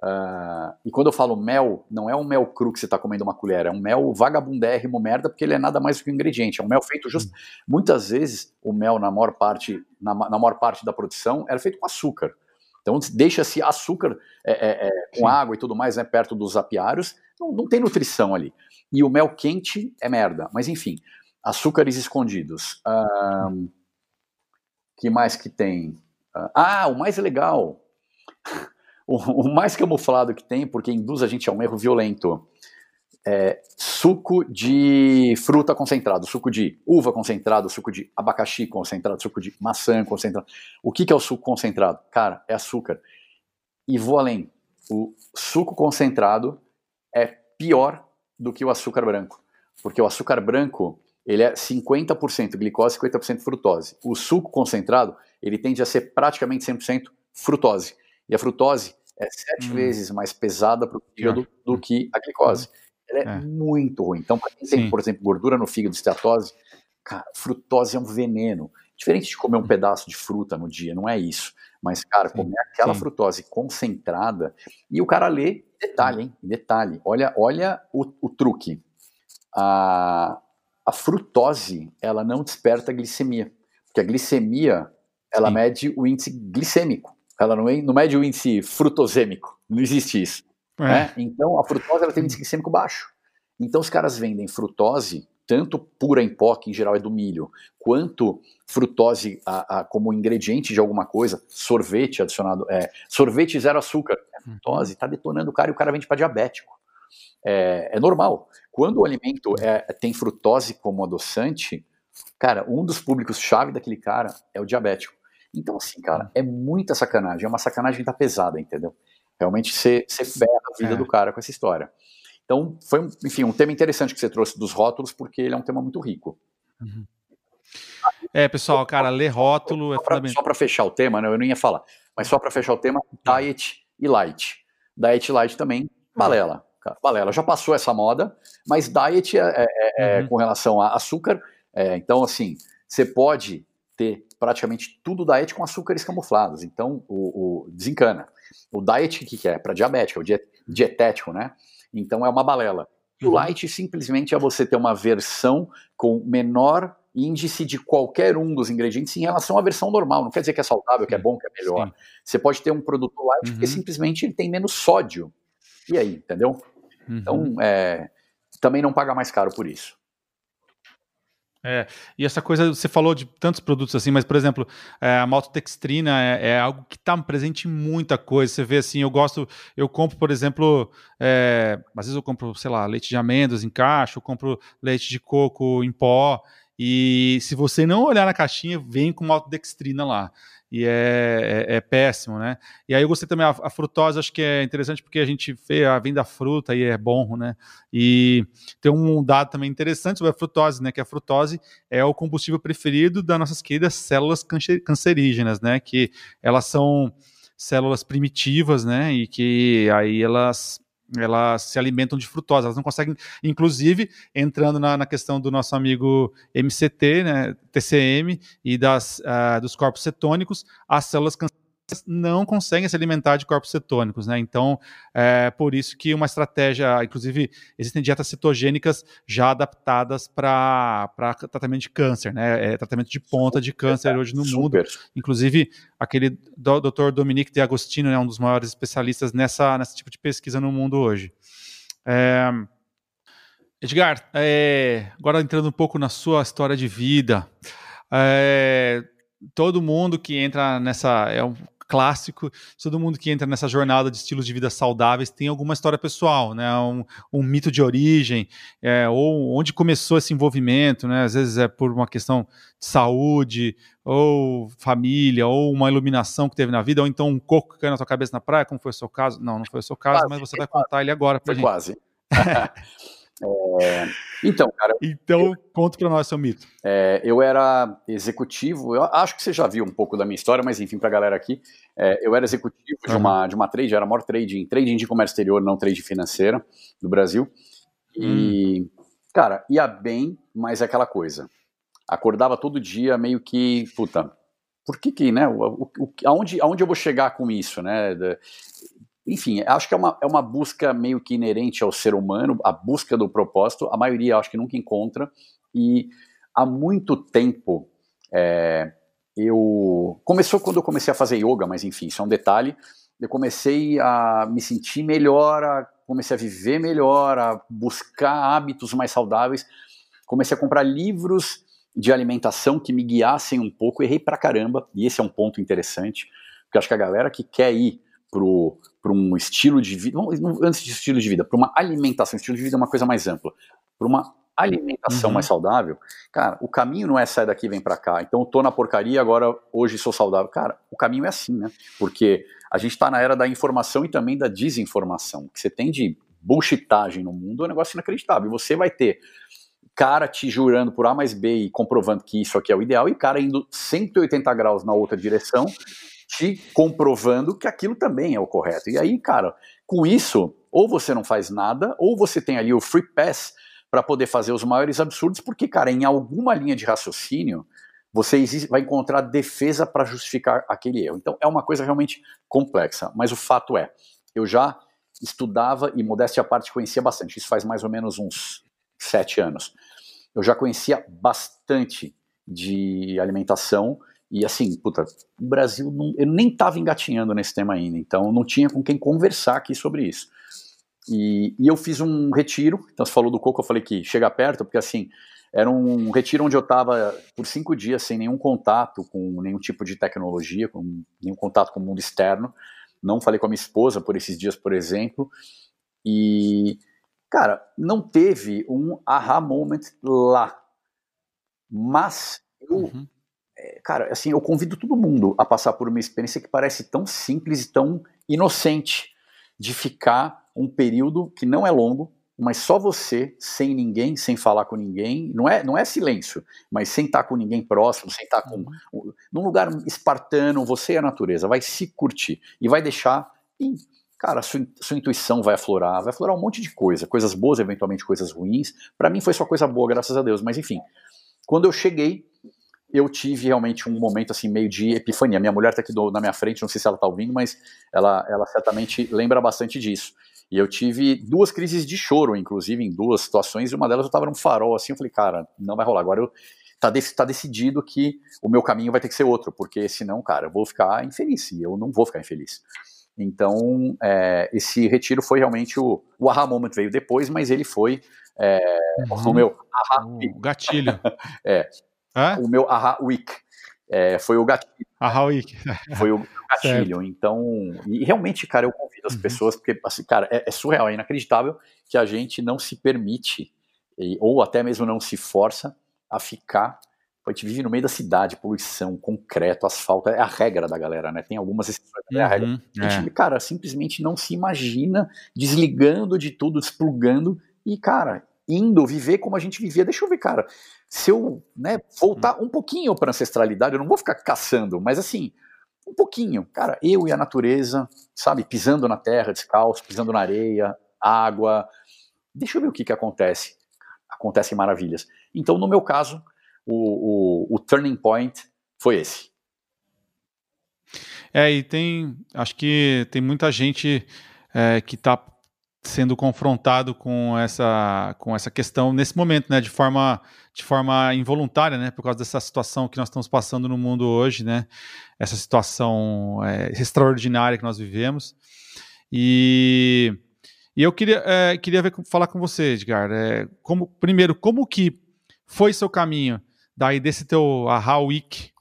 Uh, e quando eu falo mel, não é um mel cru que você está comendo uma colher, é um mel vagabundérrimo merda, porque ele é nada mais do que um ingrediente. É um mel feito just... Hum. Muitas vezes, o mel, na maior parte, na, na maior parte da produção, era feito com açúcar. Então deixa-se açúcar é, é, é, com água e tudo mais né, perto dos apiários, não, não, tem nutrição ali. E o mel quente é merda. Mas enfim, açúcares escondidos. Um, que mais que tem? Ah, o mais legal, o, o mais camuflado que tem, porque induz a gente a um erro violento é, suco de fruta concentrado, suco de uva concentrado, suco de abacaxi concentrado, suco de maçã concentrado. O que, que é o suco concentrado? Cara, é açúcar. E vou além. O suco concentrado é pior do que o açúcar branco. Porque o açúcar branco ele é 50% glicose e 50% frutose. O suco concentrado ele tende a ser praticamente 100% frutose. E a frutose é sete hum. vezes mais pesada para o fígado do que a glicose. Ela é, é. muito ruim. Então, para quem tem, por exemplo, gordura no fígado, esteatose, cara, frutose é um veneno. Diferente de comer um pedaço de fruta no dia, não é isso. Mas, cara, sim, comer aquela sim. frutose concentrada. E o cara lê, detalhe, hein? Detalhe. Olha, olha o, o truque. A, a frutose, ela não desperta glicemia. Porque a glicemia, ela sim. mede o índice glicêmico. Ela não, não mede o índice frutosêmico. Não existe isso. É. Né? Então, a frutose ela tem um índice glicêmico baixo. Então, os caras vendem frutose, tanto pura em pó, que em geral é do milho, quanto frutose a, a, como ingrediente de alguma coisa, sorvete adicionado, é, sorvete zero açúcar, é frutose, está detonando o cara e o cara vende para diabético. É, é, normal. Quando o alimento é, tem frutose como adoçante, cara, um dos públicos-chave daquele cara é o diabético. Então, assim, cara, é muita sacanagem, é uma sacanagem que tá pesada, entendeu? Realmente você, ferra a vida é. do cara com essa história. Então, foi, enfim, um tema interessante que você trouxe dos rótulos, porque ele é um tema muito rico.
Uhum. É, pessoal, cara, ler rótulo
é fundamental. Só para fechar o tema, né, eu não ia falar, mas só para fechar o tema, diet e light. Diet light também, balela. Cara, balela, já passou essa moda, mas diet é, é, é, é uhum. com relação a açúcar, é, então assim, você pode ter praticamente tudo diet com açúcares camuflados, então o, o desencana. O diet, o que, que é? Para diabético, o diet, dietético, né? Então é uma balela. O uhum. light simplesmente é você ter uma versão com menor índice de qualquer um dos ingredientes em relação à versão normal. Não quer dizer que é saudável, que é bom, que é melhor. Sim. Você pode ter um produto light uhum. porque simplesmente ele tem menos sódio. E aí, entendeu? Uhum. Então, é, também não paga mais caro por isso.
É, e essa coisa, você falou de tantos produtos assim, mas, por exemplo, é, a maltodextrina é, é algo que está presente em muita coisa. Você vê assim, eu gosto, eu compro, por exemplo, é, às vezes eu compro, sei lá, leite de amêndoas em caixa, eu compro leite de coco em pó, e se você não olhar na caixinha, vem com maltodextrina lá e é, é, é, péssimo, né? E aí eu gostei também, a, a, frutose acho que é interessante porque a gente vê a venda da fruta e é bom, né? E tem um dado também interessante sobre a frutose, né? Que a frutose é o combustível preferido das nossas queridas células cancerígenas, né? Que elas são células primitivas, né? E que aí elas elas se alimentam de frutose, elas não conseguem, inclusive, entrando na, na questão do nosso amigo MCT, né, TCM, e das, uh, dos corpos cetônicos, as células não conseguem se alimentar de corpos cetônicos, né? Então, é por isso que uma estratégia, inclusive, existem dietas cetogênicas já adaptadas para tratamento de câncer, né? É tratamento de ponta de câncer hoje no Super. mundo. Inclusive, aquele do, Dr. Dominique de Agostino é né, um dos maiores especialistas nessa nesse tipo de pesquisa no mundo hoje. É, Edgar, é, agora entrando um pouco na sua história de vida, é, todo mundo que entra nessa. É um clássico. Todo mundo que entra nessa jornada de estilos de vida saudáveis tem alguma história pessoal, né? Um, um mito de origem, é, ou onde começou esse envolvimento, né? Às vezes é por uma questão de saúde, ou família, ou uma iluminação que teve na vida, ou então um coco que caiu na sua cabeça na praia, como foi o seu caso? Não, não foi o seu caso, quase, mas você vai quase. contar ele agora pra foi gente.
Quase. É, então, cara.
Então, eu, conta para nós seu mito.
É, eu era executivo, eu acho que você já viu um pouco da minha história, mas enfim, para a galera aqui, é, eu era executivo uhum. de, uma, de uma trade, era maior trading, trading de comércio exterior, não trade financeira do Brasil. E, hum. cara, ia bem, mas é aquela coisa. Acordava todo dia meio que, puta, por que que, né, o, o, aonde, aonde eu vou chegar com isso, né? Enfim, acho que é uma, é uma busca meio que inerente ao ser humano, a busca do propósito. A maioria acho que nunca encontra. E há muito tempo é, eu. Começou quando eu comecei a fazer yoga, mas enfim, isso é um detalhe. Eu comecei a me sentir melhor, a, comecei a viver melhor, a buscar hábitos mais saudáveis. Comecei a comprar livros de alimentação que me guiassem um pouco. Errei pra caramba, e esse é um ponto interessante, porque acho que a galera que quer ir para um estilo de vida, antes de estilo de vida, para uma alimentação, estilo de vida é uma coisa mais ampla, para uma alimentação uhum. mais saudável, cara, o caminho não é sair daqui e vem para cá, então tô na porcaria, agora hoje sou saudável. Cara, o caminho é assim, né? Porque a gente está na era da informação e também da desinformação. que você tem de bullshitagem no mundo é um negócio inacreditável. Você vai ter cara te jurando por A mais B e comprovando que isso aqui é o ideal, e cara indo 180 graus na outra direção te comprovando que aquilo também é o correto. E aí, cara, com isso, ou você não faz nada, ou você tem ali o free pass para poder fazer os maiores absurdos, porque, cara, em alguma linha de raciocínio, você vai encontrar defesa para justificar aquele erro. Então, é uma coisa realmente complexa. Mas o fato é, eu já estudava e, modéstia à parte, conhecia bastante. Isso faz mais ou menos uns sete anos. Eu já conhecia bastante de alimentação e assim, puta, o Brasil não, eu nem estava engatinhando nesse tema ainda, então não tinha com quem conversar aqui sobre isso. E, e, eu fiz um retiro, então você falou do coco, eu falei que chega perto, porque assim, era um retiro onde eu estava por cinco dias sem nenhum contato com nenhum tipo de tecnologia, com nenhum contato com o mundo externo. Não falei com a minha esposa por esses dias, por exemplo. E, cara, não teve um aha moment lá. Mas eu uhum. Cara, assim, eu convido todo mundo a passar por uma experiência que parece tão simples e tão inocente de ficar um período que não é longo, mas só você, sem ninguém, sem falar com ninguém, não é, não é silêncio, mas sem estar com ninguém próximo, sem estar com. Uhum. num lugar espartano, você e a natureza, vai se curtir e vai deixar. E, cara, sua, sua intuição vai aflorar, vai aflorar um monte de coisa, coisas boas, eventualmente coisas ruins. Para mim foi só coisa boa, graças a Deus, mas enfim. Quando eu cheguei, eu tive realmente um momento assim meio de epifania. Minha mulher está aqui do, na minha frente, não sei se ela está ouvindo, mas ela, ela certamente lembra bastante disso. E eu tive duas crises de choro, inclusive, em duas situações, e uma delas eu estava num farol assim, eu falei, cara, não vai rolar. Agora eu tá, dec tá decidido que o meu caminho vai ter que ser outro, porque senão, cara, eu vou ficar infeliz, e eu não vou ficar infeliz. Então, é, esse retiro foi realmente o, o aha moment veio depois, mas ele foi é, uhum. o meu aha.
O gatilho.
é, Hã? O meu Aha Week. É, foi o gatilho.
Aha Week.
foi o gatilho. Certo. Então, e realmente, cara, eu convido as uhum. pessoas, porque, assim, cara, é, é, surreal, é inacreditável que a gente não se permite, e, ou até mesmo não se força a ficar. A gente vive no meio da cidade, poluição, concreto, asfalto, é a regra da galera, né? Tem algumas exceções, é a regra. Uhum, a gente, é. cara, simplesmente não se imagina desligando de tudo, desplugando, e, cara, indo viver como a gente vivia. Deixa eu ver, cara. Se eu né, voltar um pouquinho para ancestralidade, eu não vou ficar caçando, mas assim, um pouquinho, cara, eu e a natureza, sabe, pisando na terra, descalço, pisando na areia, água. Deixa eu ver o que, que acontece. Acontecem maravilhas. Então, no meu caso, o, o, o turning point foi esse.
É, e tem, acho que tem muita gente é, que está sendo confrontado com essa, com essa questão nesse momento, né, de forma, de forma involuntária, né, por causa dessa situação que nós estamos passando no mundo hoje, né, essa situação é, extraordinária que nós vivemos. E, e eu queria, é, queria ver, falar com você, Edgar, é, como, primeiro, como que foi seu caminho daí desse teu Aha Week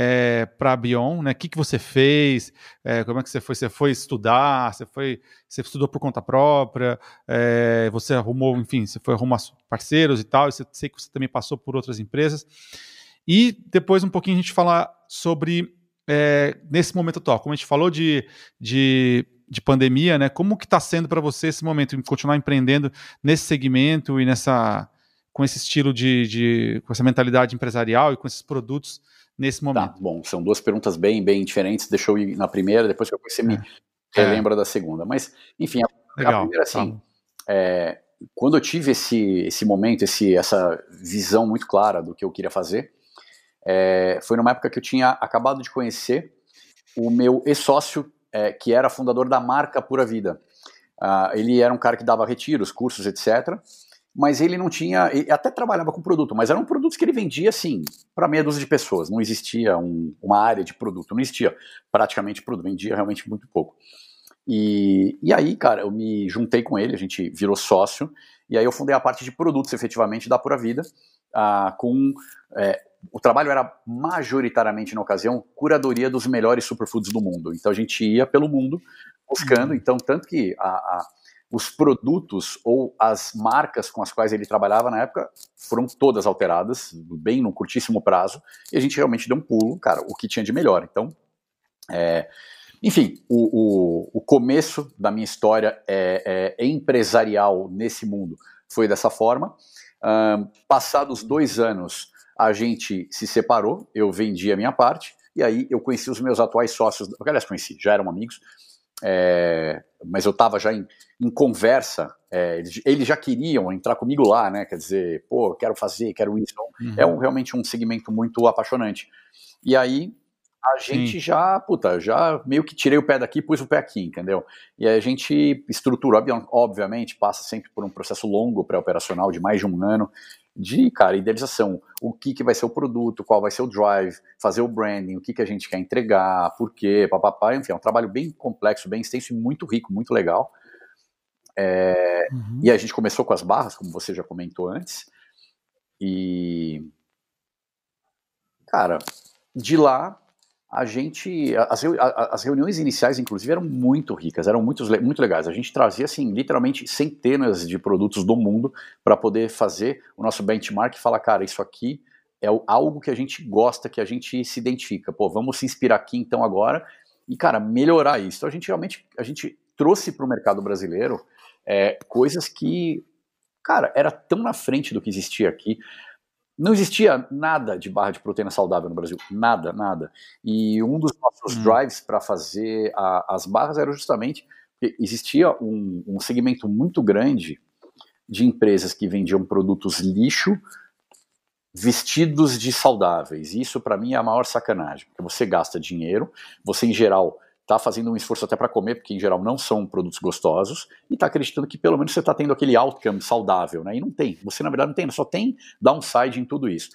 é, para a Bion, né? O que, que você fez? É, como é que você foi? Você foi estudar? Você foi? Você estudou por conta própria? É, você arrumou, enfim, você foi arrumar parceiros e tal. Eu sei que você também passou por outras empresas. E depois um pouquinho a gente falar sobre é, nesse momento atual, como a gente falou de, de, de pandemia, né? Como que está sendo para você esse momento, continuar empreendendo nesse segmento e nessa com esse estilo de, de com essa mentalidade empresarial e com esses produtos nesse tá, momento? Tá,
bom, são duas perguntas bem, bem diferentes. Deixa eu ir na primeira, depois que você me é. relembra é. da segunda. Mas, enfim, a, Legal, a primeira, assim, tá. é, quando eu tive esse, esse momento, esse, essa visão muito clara do que eu queria fazer, é, foi numa época que eu tinha acabado de conhecer o meu ex-sócio, é, que era fundador da marca Pura Vida. Uh, ele era um cara que dava retiros, cursos, etc mas ele não tinha, ele até trabalhava com produto, mas eram produtos que ele vendia assim, para meia dúzia de pessoas, não existia um, uma área de produto, não existia praticamente produto, vendia realmente muito pouco. E, e aí, cara, eu me juntei com ele, a gente virou sócio, e aí eu fundei a parte de produtos efetivamente da Pura Vida, ah, com é, o trabalho era majoritariamente na ocasião curadoria dos melhores superfoods do mundo. Então a gente ia pelo mundo buscando, uhum. então tanto que a, a os produtos ou as marcas com as quais ele trabalhava na época foram todas alteradas, bem no curtíssimo prazo, e a gente realmente deu um pulo, cara, o que tinha de melhor. Então, é, enfim, o, o, o, começo da minha história é, é, empresarial nesse mundo foi dessa forma. Um, passados dois anos, a gente se separou, eu vendi a minha parte, e aí eu conheci os meus atuais sócios, aliás, conheci, já eram amigos, é, mas eu estava já em, em conversa, é, eles, eles, já queriam entrar comigo lá, né? Quer dizer, pô, quero fazer, quero isso. Uhum. É um, realmente um segmento muito apaixonante. E aí a gente Sim. já, puta, já meio que tirei o pé daqui, pus o pé aqui, entendeu? E aí a gente estrutura, obviamente, passa sempre por um processo longo pré-operacional de mais de um ano, de, cara, idealização. O que, que vai ser o produto, qual vai ser o drive, fazer o branding, o que, que a gente quer entregar, por quê, papapá. Enfim, é um trabalho bem complexo, bem extenso e muito rico, muito legal. É, uhum. E a gente começou com as barras, como você já comentou antes. E. Cara, de lá a gente. As, as, reuniões iniciais, inclusive, eram muito ricas, eram muito, muito legais. A gente trazia, assim, literalmente centenas de produtos do mundo para poder fazer o nosso benchmark e falar, cara, isso aqui é algo que a gente gosta, que a gente se identifica. Pô, vamos se inspirar aqui então agora e, cara, melhorar isso. Então a gente realmente a gente trouxe para o mercado brasileiro é, coisas que, cara, era tão na frente do que existia aqui. Não existia nada de barra de proteína saudável no Brasil, nada, nada. E um dos nossos hum. drives para fazer a, as barras era justamente que existia um, um segmento muito grande de empresas que vendiam produtos lixo vestidos de saudáveis. Isso para mim é a maior sacanagem, porque você gasta dinheiro, você em geral está fazendo um esforço até para comer, porque em geral não são produtos gostosos, e está acreditando que pelo menos você está tendo aquele outcome saudável, né? E não tem. Você, na verdade, não tem, só tem downside em tudo isso.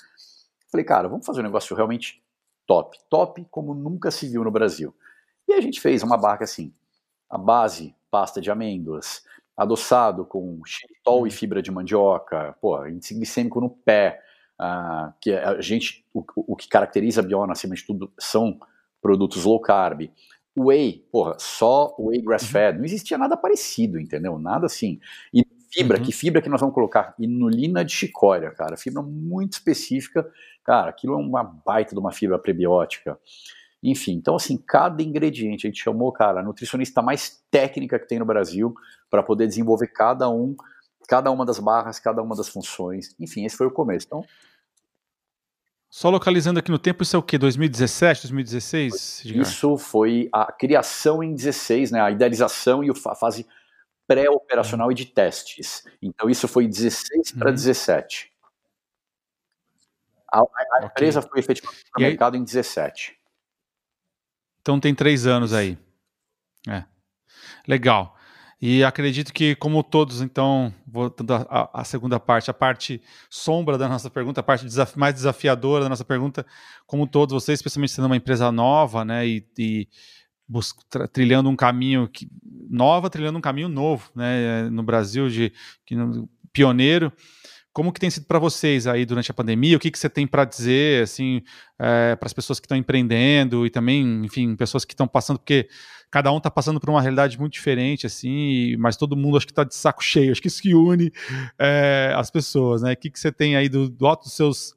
Falei, cara, vamos fazer um negócio realmente top. Top como nunca se viu no Brasil. E a gente fez uma barca assim, a base, pasta de amêndoas, adoçado com xilitol e fibra de mandioca, pô, índice glicêmico no pé, uh, que a gente, o, o que caracteriza a Biona, acima de tudo, são produtos low carb, Whey, porra, só whey grass-fed, uhum. não existia nada parecido, entendeu? Nada assim. E fibra, uhum. que fibra que nós vamos colocar? Inulina de chicória, cara, fibra muito específica, cara, aquilo é uma baita de uma fibra prebiótica. Enfim, então assim, cada ingrediente, a gente chamou, cara, a nutricionista mais técnica que tem no Brasil para poder desenvolver cada um, cada uma das barras, cada uma das funções. Enfim, esse foi o começo. Então,
Só localizando aqui no tempo, isso é o quê? 2017, 2016?
Isso foi a criação em 16, né? A idealização e a fase pré-operacional e de testes. Então isso foi 16 uhum. para 17. A, a okay. empresa foi efetivamente para o mercado em 17.
Então tem três anos aí. É. Legal. E acredito que, como todos, então, voltando à segunda parte, a parte sombra da nossa pergunta, a parte desaf mais desafiadora da nossa pergunta, como todos vocês, especialmente sendo uma empresa nova, né, e, e trilhando um caminho que, nova, trilhando um caminho novo, né, no Brasil, de que, pioneiro, como que tem sido para vocês aí durante a pandemia? O que, que você tem para dizer, assim, é, para as pessoas que estão empreendendo e também, enfim, pessoas que estão passando, porque cada um está passando por uma realidade muito diferente, assim, mas todo mundo acho que está de saco cheio, acho que isso que une é, as pessoas, né? O que, que você tem aí do, do alto dos seus,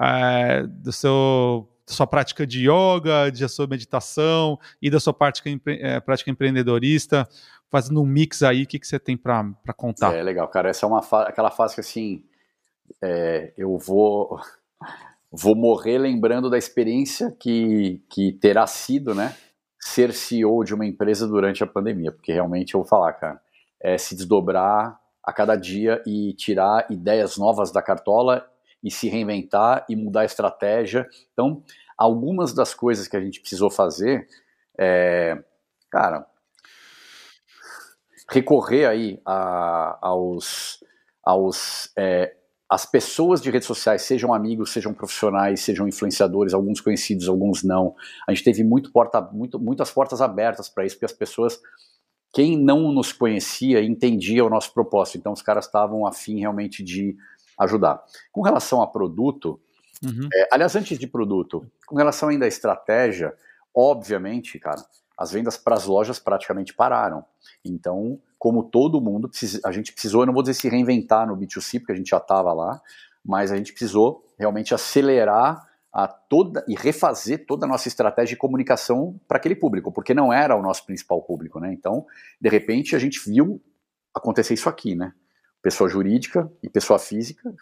é, do seu, sua prática de yoga, da sua meditação e da sua prática, é, prática empreendedorista, fazendo um mix aí, o que, que você tem para contar?
É legal, cara, essa é uma fa aquela fase que, assim, é, eu vou... Vou morrer lembrando da experiência que, que terá sido, né? Ser CEO de uma empresa durante a pandemia, porque realmente eu vou falar, cara, é se desdobrar a cada dia e tirar ideias novas da cartola e se reinventar e mudar a estratégia. Então, algumas das coisas que a gente precisou fazer, é, cara, recorrer aí a, aos, aos é, as pessoas de redes sociais, sejam amigos, sejam profissionais, sejam influenciadores, alguns conhecidos, alguns não. A gente teve muito porta, muito, muitas portas abertas para isso, porque as pessoas, quem não nos conhecia, entendia o nosso propósito. Então, os caras estavam afim realmente de ajudar. Com relação a produto, uhum. é, aliás, antes de produto, com relação ainda à estratégia, obviamente, cara, as vendas para as lojas praticamente pararam. Então, como todo mundo, a gente precisou, eu não vou dizer se reinventar no B2C, porque a gente já estava lá, mas a gente precisou realmente acelerar a toda e refazer toda a nossa estratégia de comunicação para aquele público, porque não era o nosso principal público, né? Então, de repente, a gente viu acontecer isso aqui, né? Pessoa jurídica e pessoa física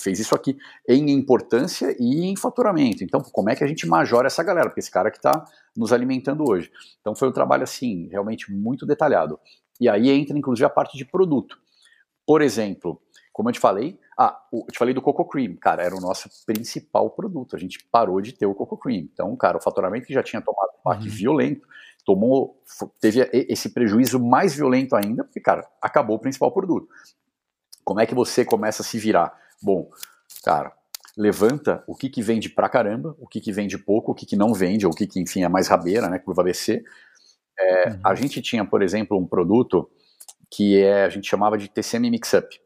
fez isso aqui em importância e em faturamento. Então, como é que a gente majora essa galera? Porque esse cara que está nos alimentando hoje. Então, foi um trabalho assim, realmente muito detalhado. E aí entra, inclusive, a parte de produto. Por exemplo, como eu te falei, ah, eu te falei do Coco Cream, cara, era o nosso principal produto. A gente parou de ter o Coco Cream. Então, cara, o faturamento que já tinha tomado um baque uhum. violento, tomou, teve esse prejuízo mais violento ainda, porque, cara, acabou o principal produto. Como é que você começa a se virar? Bom, cara, levanta o que, que vende pra caramba, o que, que vende pouco, o que, que não vende, ou o que, que enfim, é mais rabeira, né, curva ABC, é, uhum. A gente tinha, por exemplo, um produto que é, a gente chamava de TCM Mixup.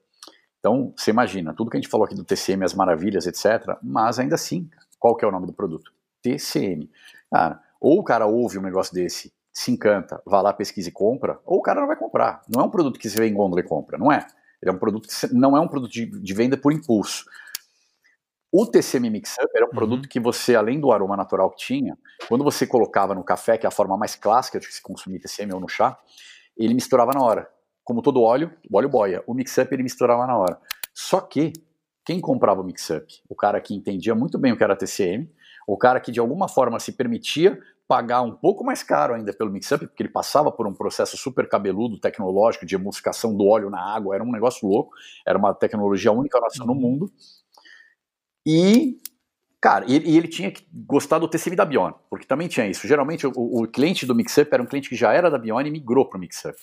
Então, você imagina, tudo que a gente falou aqui do TCM, as maravilhas, etc., mas ainda assim, qual que é o nome do produto? TCM. Cara, ou o cara ouve um negócio desse, se encanta, vai lá, pesquisa e compra, ou o cara não vai comprar. Não é um produto que você vê em gôndola e compra, não é. Ele é um produto que não é um produto de, de venda por impulso. O TCM Mix Up era um uhum. produto que você, além do aroma natural que tinha, quando você colocava no café, que é a forma mais clássica de se consumir TCM ou no chá, ele misturava na hora. Como todo óleo, o óleo boia. O Mix Up ele misturava na hora. Só que, quem comprava o Mix Up? O cara que entendia muito bem o que era TCM, o cara que de alguma forma se permitia pagar um pouco mais caro ainda pelo mix-up, porque ele passava por um processo super cabeludo, tecnológico, de emulsificação do óleo na água, era um negócio louco, era uma tecnologia única nossa no uhum. mundo, e, cara, e, e, ele tinha que gostar do TCM da Bione, porque também tinha isso. Geralmente o, o cliente do Mixup era um cliente que já era da Bione e migrou para o Mixup.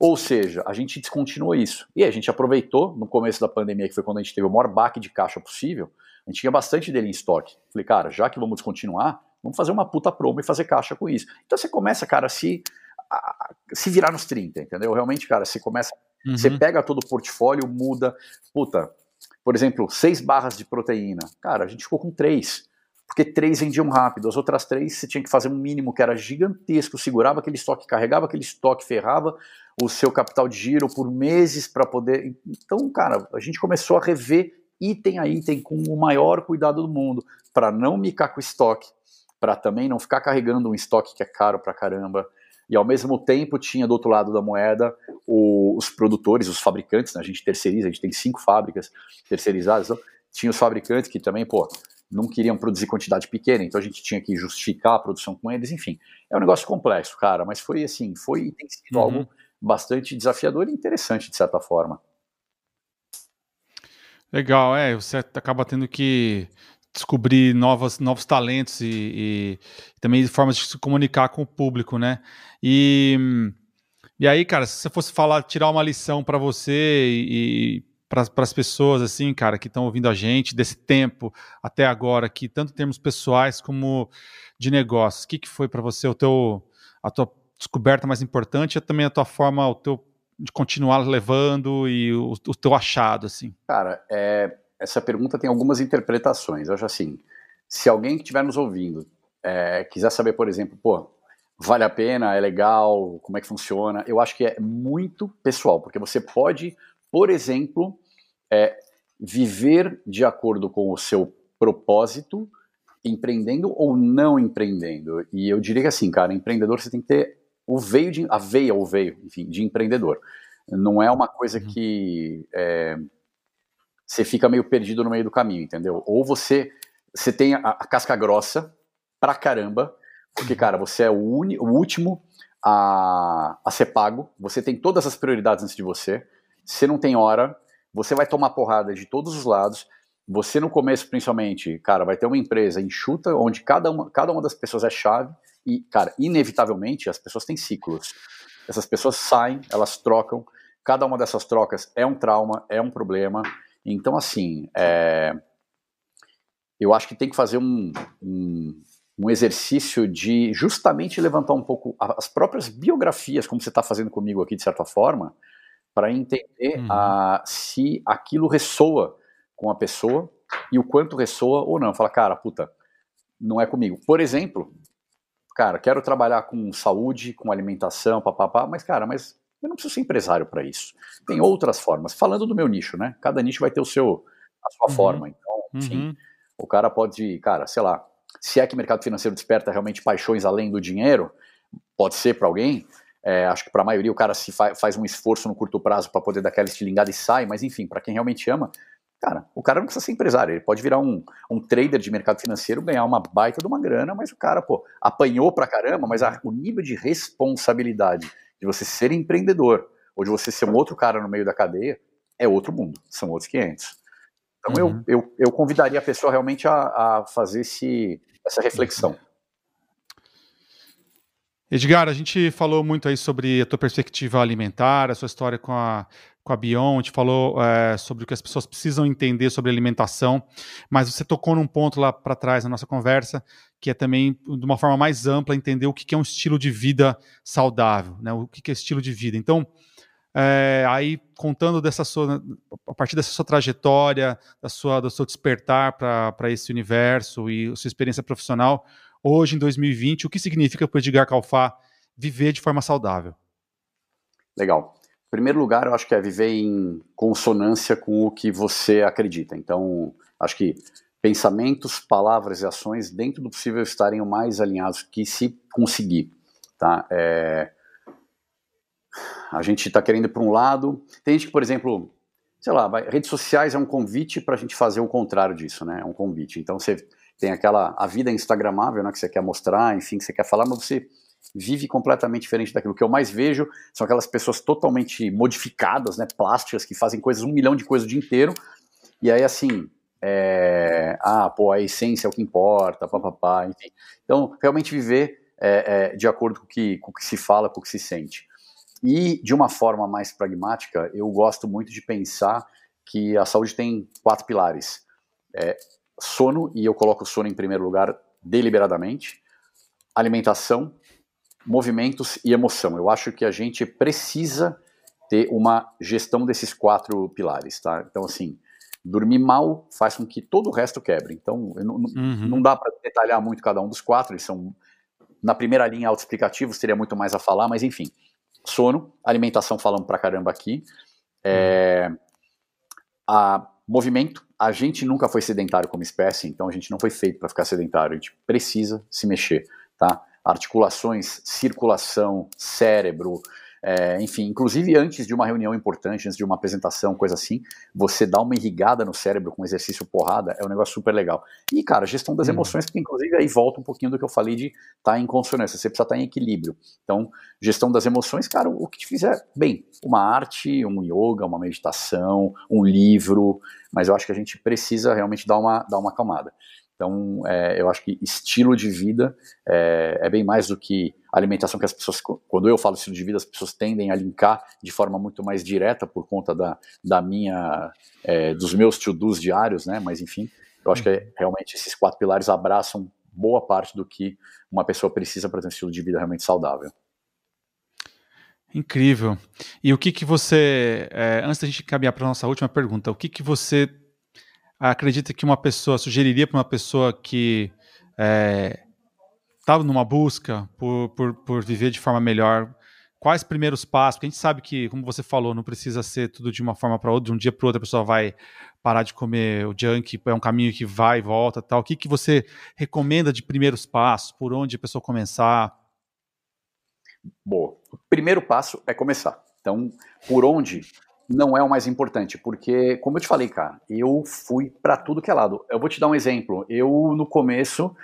Ou seja, a gente descontinuou isso. E a gente aproveitou, no começo da pandemia, que foi quando a gente teve o maior baque de caixa possível, a gente tinha bastante dele em estoque. Falei, cara, já que vamos descontinuar, vamos fazer uma puta promo e fazer caixa com isso. Então você começa, cara, a se, a, se virar nos 30, entendeu? Realmente, cara, você começa. Uhum. Você pega todo o portfólio, muda. Puta, por exemplo, seis barras de proteína. Cara, a gente ficou com três, porque três vendiam rápido. As outras três você tinha que fazer um mínimo que era gigantesco, segurava aquele estoque, carregava aquele estoque, ferrava o seu capital de giro por meses para poder. Então, cara, a gente começou a rever item a item com o maior cuidado do mundo, para não micar com o estoque, para também não ficar carregando um estoque que é caro pra caramba e ao mesmo tempo tinha do outro lado da moeda o, os produtores, os fabricantes, né? a gente terceiriza, a gente tem cinco fábricas terceirizadas, então, tinha os fabricantes que também, pô, não queriam produzir quantidade pequena, então a gente tinha que justificar a produção com eles, enfim. É um negócio complexo, cara, mas foi assim, foi tem sido uhum. algo bastante desafiador e interessante, de certa forma.
Legal, é, você acaba tendo que descobrir novos, novos talentos e, e, também formas de se comunicar com o público, né? E, e aí, cara, se você fosse falar, tirar uma lição para você e, para as pessoas, assim, cara, que estão ouvindo a gente desse tempo até agora, aqui, tanto em termos pessoais como de negócios, o que, que foi para você o teu, a tua descoberta mais importante e também a tua forma, o teu de continuar levando e o, o teu achado, assim?
Cara, é, essa pergunta tem algumas interpretações. Eu acho assim, se alguém que estiver nos ouvindo é, quiser saber, por exemplo, pô, vale a pena, é legal, como é que funciona, eu acho que é muito pessoal, porque você pode por exemplo, é, viver de acordo com o seu propósito, empreendendo ou não empreendendo. E eu diria que assim, cara, empreendedor você tem que ter o veio de, a veia ou veio, enfim, de empreendedor. Não é uma coisa uhum. que é, você fica meio perdido no meio do caminho, entendeu? Ou você, você tem a, a casca grossa pra caramba, porque, uhum. cara, você é o, uni, o último a, a ser pago, você tem todas as prioridades antes de você, você não tem hora, você vai tomar porrada de todos os lados. Você no começo, principalmente, cara, vai ter uma empresa enxuta, onde cada uma, cada uma das pessoas é chave, e, cara, inevitavelmente as pessoas têm ciclos. Essas pessoas saem, elas trocam, cada uma dessas trocas é um trauma, é um problema. Então, assim, é... eu acho que tem que fazer um, um, um exercício de justamente levantar um pouco as próprias biografias, como você está fazendo comigo aqui, de certa forma, para entender uhum. a, se aquilo ressoa com a pessoa e o quanto ressoa ou não. Fala, cara, puta, não é comigo. Por exemplo, cara, quero trabalhar com saúde, com alimentação, papapá, mas, cara, mas eu não preciso ser empresário para isso. Tem outras formas. Falando do meu nicho, né? Cada nicho vai ter o seu, a sua uhum. forma. Então, enfim, uhum. o cara pode, cara, sei lá, se é que o mercado financeiro desperta realmente paixões além do dinheiro, pode ser para alguém, é, acho que para a maioria o cara se fa faz um esforço no curto prazo para poder dar aquela estilingada e sai, mas enfim, para quem realmente ama, cara, o cara não precisa ser empresário, ele pode virar um, um trader de mercado financeiro, ganhar uma baita de uma grana, mas o cara, pô, apanhou pra caramba, mas a, o nível de responsabilidade de você ser empreendedor ou de você ser um outro cara no meio da cadeia é outro mundo, são outros 500. Então uhum. eu, eu, eu convidaria a pessoa realmente a, a fazer esse, essa reflexão.
Edgar, a gente falou muito aí sobre a tua perspectiva alimentar, a sua história com a, com a Bion, a gente falou é, sobre o que as pessoas precisam entender sobre alimentação, mas você tocou num ponto lá para trás na nossa conversa, que é também, de uma forma mais ampla, entender o que é um estilo de vida saudável, né? o que é estilo de vida. Então, é, aí contando dessa sua, a partir dessa sua trajetória, da sua, do seu despertar para esse universo e sua experiência profissional, hoje em 2020, o que significa para o Edgar Calfá viver de forma saudável?
Legal. Em primeiro lugar, eu acho que é viver em consonância com o que você acredita. Então, acho que pensamentos, palavras e ações, dentro do possível, estarem o mais alinhados que se conseguir. Tá? É... A gente está querendo para um lado. Tem gente que, por exemplo, sei lá, vai... redes sociais é um convite para a gente fazer o contrário disso, né? É um convite. Então, você tem aquela a vida instagramável, né, que você quer mostrar, enfim, que você quer falar, mas você vive completamente diferente daquilo. O que eu mais vejo são aquelas pessoas totalmente modificadas, né, plásticas, que fazem coisas, um milhão de coisas o dia inteiro, e aí assim, é, ah, pô, a essência é o que importa, papapá, enfim. Então, realmente viver é, é, de acordo com o, que, com o que se fala, com o que se sente. E, de uma forma mais pragmática, eu gosto muito de pensar que a saúde tem quatro pilares. É, sono, e eu coloco o sono em primeiro lugar deliberadamente, alimentação, movimentos e emoção. Eu acho que a gente precisa ter uma gestão desses quatro pilares, tá? Então, assim, dormir mal faz com que todo o resto quebre. Então, não, uhum. não dá para detalhar muito cada um dos quatro, eles são, na primeira linha, autoexplicativos, teria muito mais a falar, mas enfim. Sono, alimentação falamos pra caramba aqui, é, a movimento, a gente nunca foi sedentário como espécie, então a gente não foi feito para ficar sedentário, a gente precisa se mexer, tá? Articulações, circulação, cérebro, É, enfim, inclusive antes de uma reunião importante, antes de uma apresentação, coisa assim, você dá uma irrigada no cérebro com exercício porrada, é um negócio super legal. E, cara, gestão das hum. emoções, porque inclusive aí volta um pouquinho do que eu falei de estar tá em consonância, você precisa estar tá em equilíbrio. Então, gestão das emoções, cara, o que te fizer bem, uma arte, um yoga, uma meditação, um livro, mas eu acho que a gente precisa realmente dar uma, dar uma acalmada. Então, é, eu acho que estilo de vida é, é, bem mais do que alimentação que as pessoas, quando eu falo estilo de vida, as pessoas tendem a linkar de forma muito mais direta por conta da, da minha, é, dos meus to-dos diários, né? Mas enfim, eu acho que é, realmente esses quatro pilares abraçam boa parte do que uma pessoa precisa para ter um estilo de vida realmente saudável.
Incrível. E o que que você, é, antes da gente caminhar para a nossa última pergunta, o que que você acredita que uma pessoa sugeriria para uma pessoa que está é, numa busca por, por, por viver de forma melhor? Quais primeiros passos? Porque a gente sabe que, como você falou, não precisa ser tudo de uma forma para outra, de um dia para outro a pessoa vai parar de comer o junk, é um caminho que vai e volta tal. O que, que você recomenda de primeiros passos? Por onde a pessoa começar?
Bom, primeiro passo é começar. Então, por onde não é o mais importante, porque, como eu te falei, cara, eu fui para tudo que é lado. Eu vou te dar um exemplo. Eu, no começo,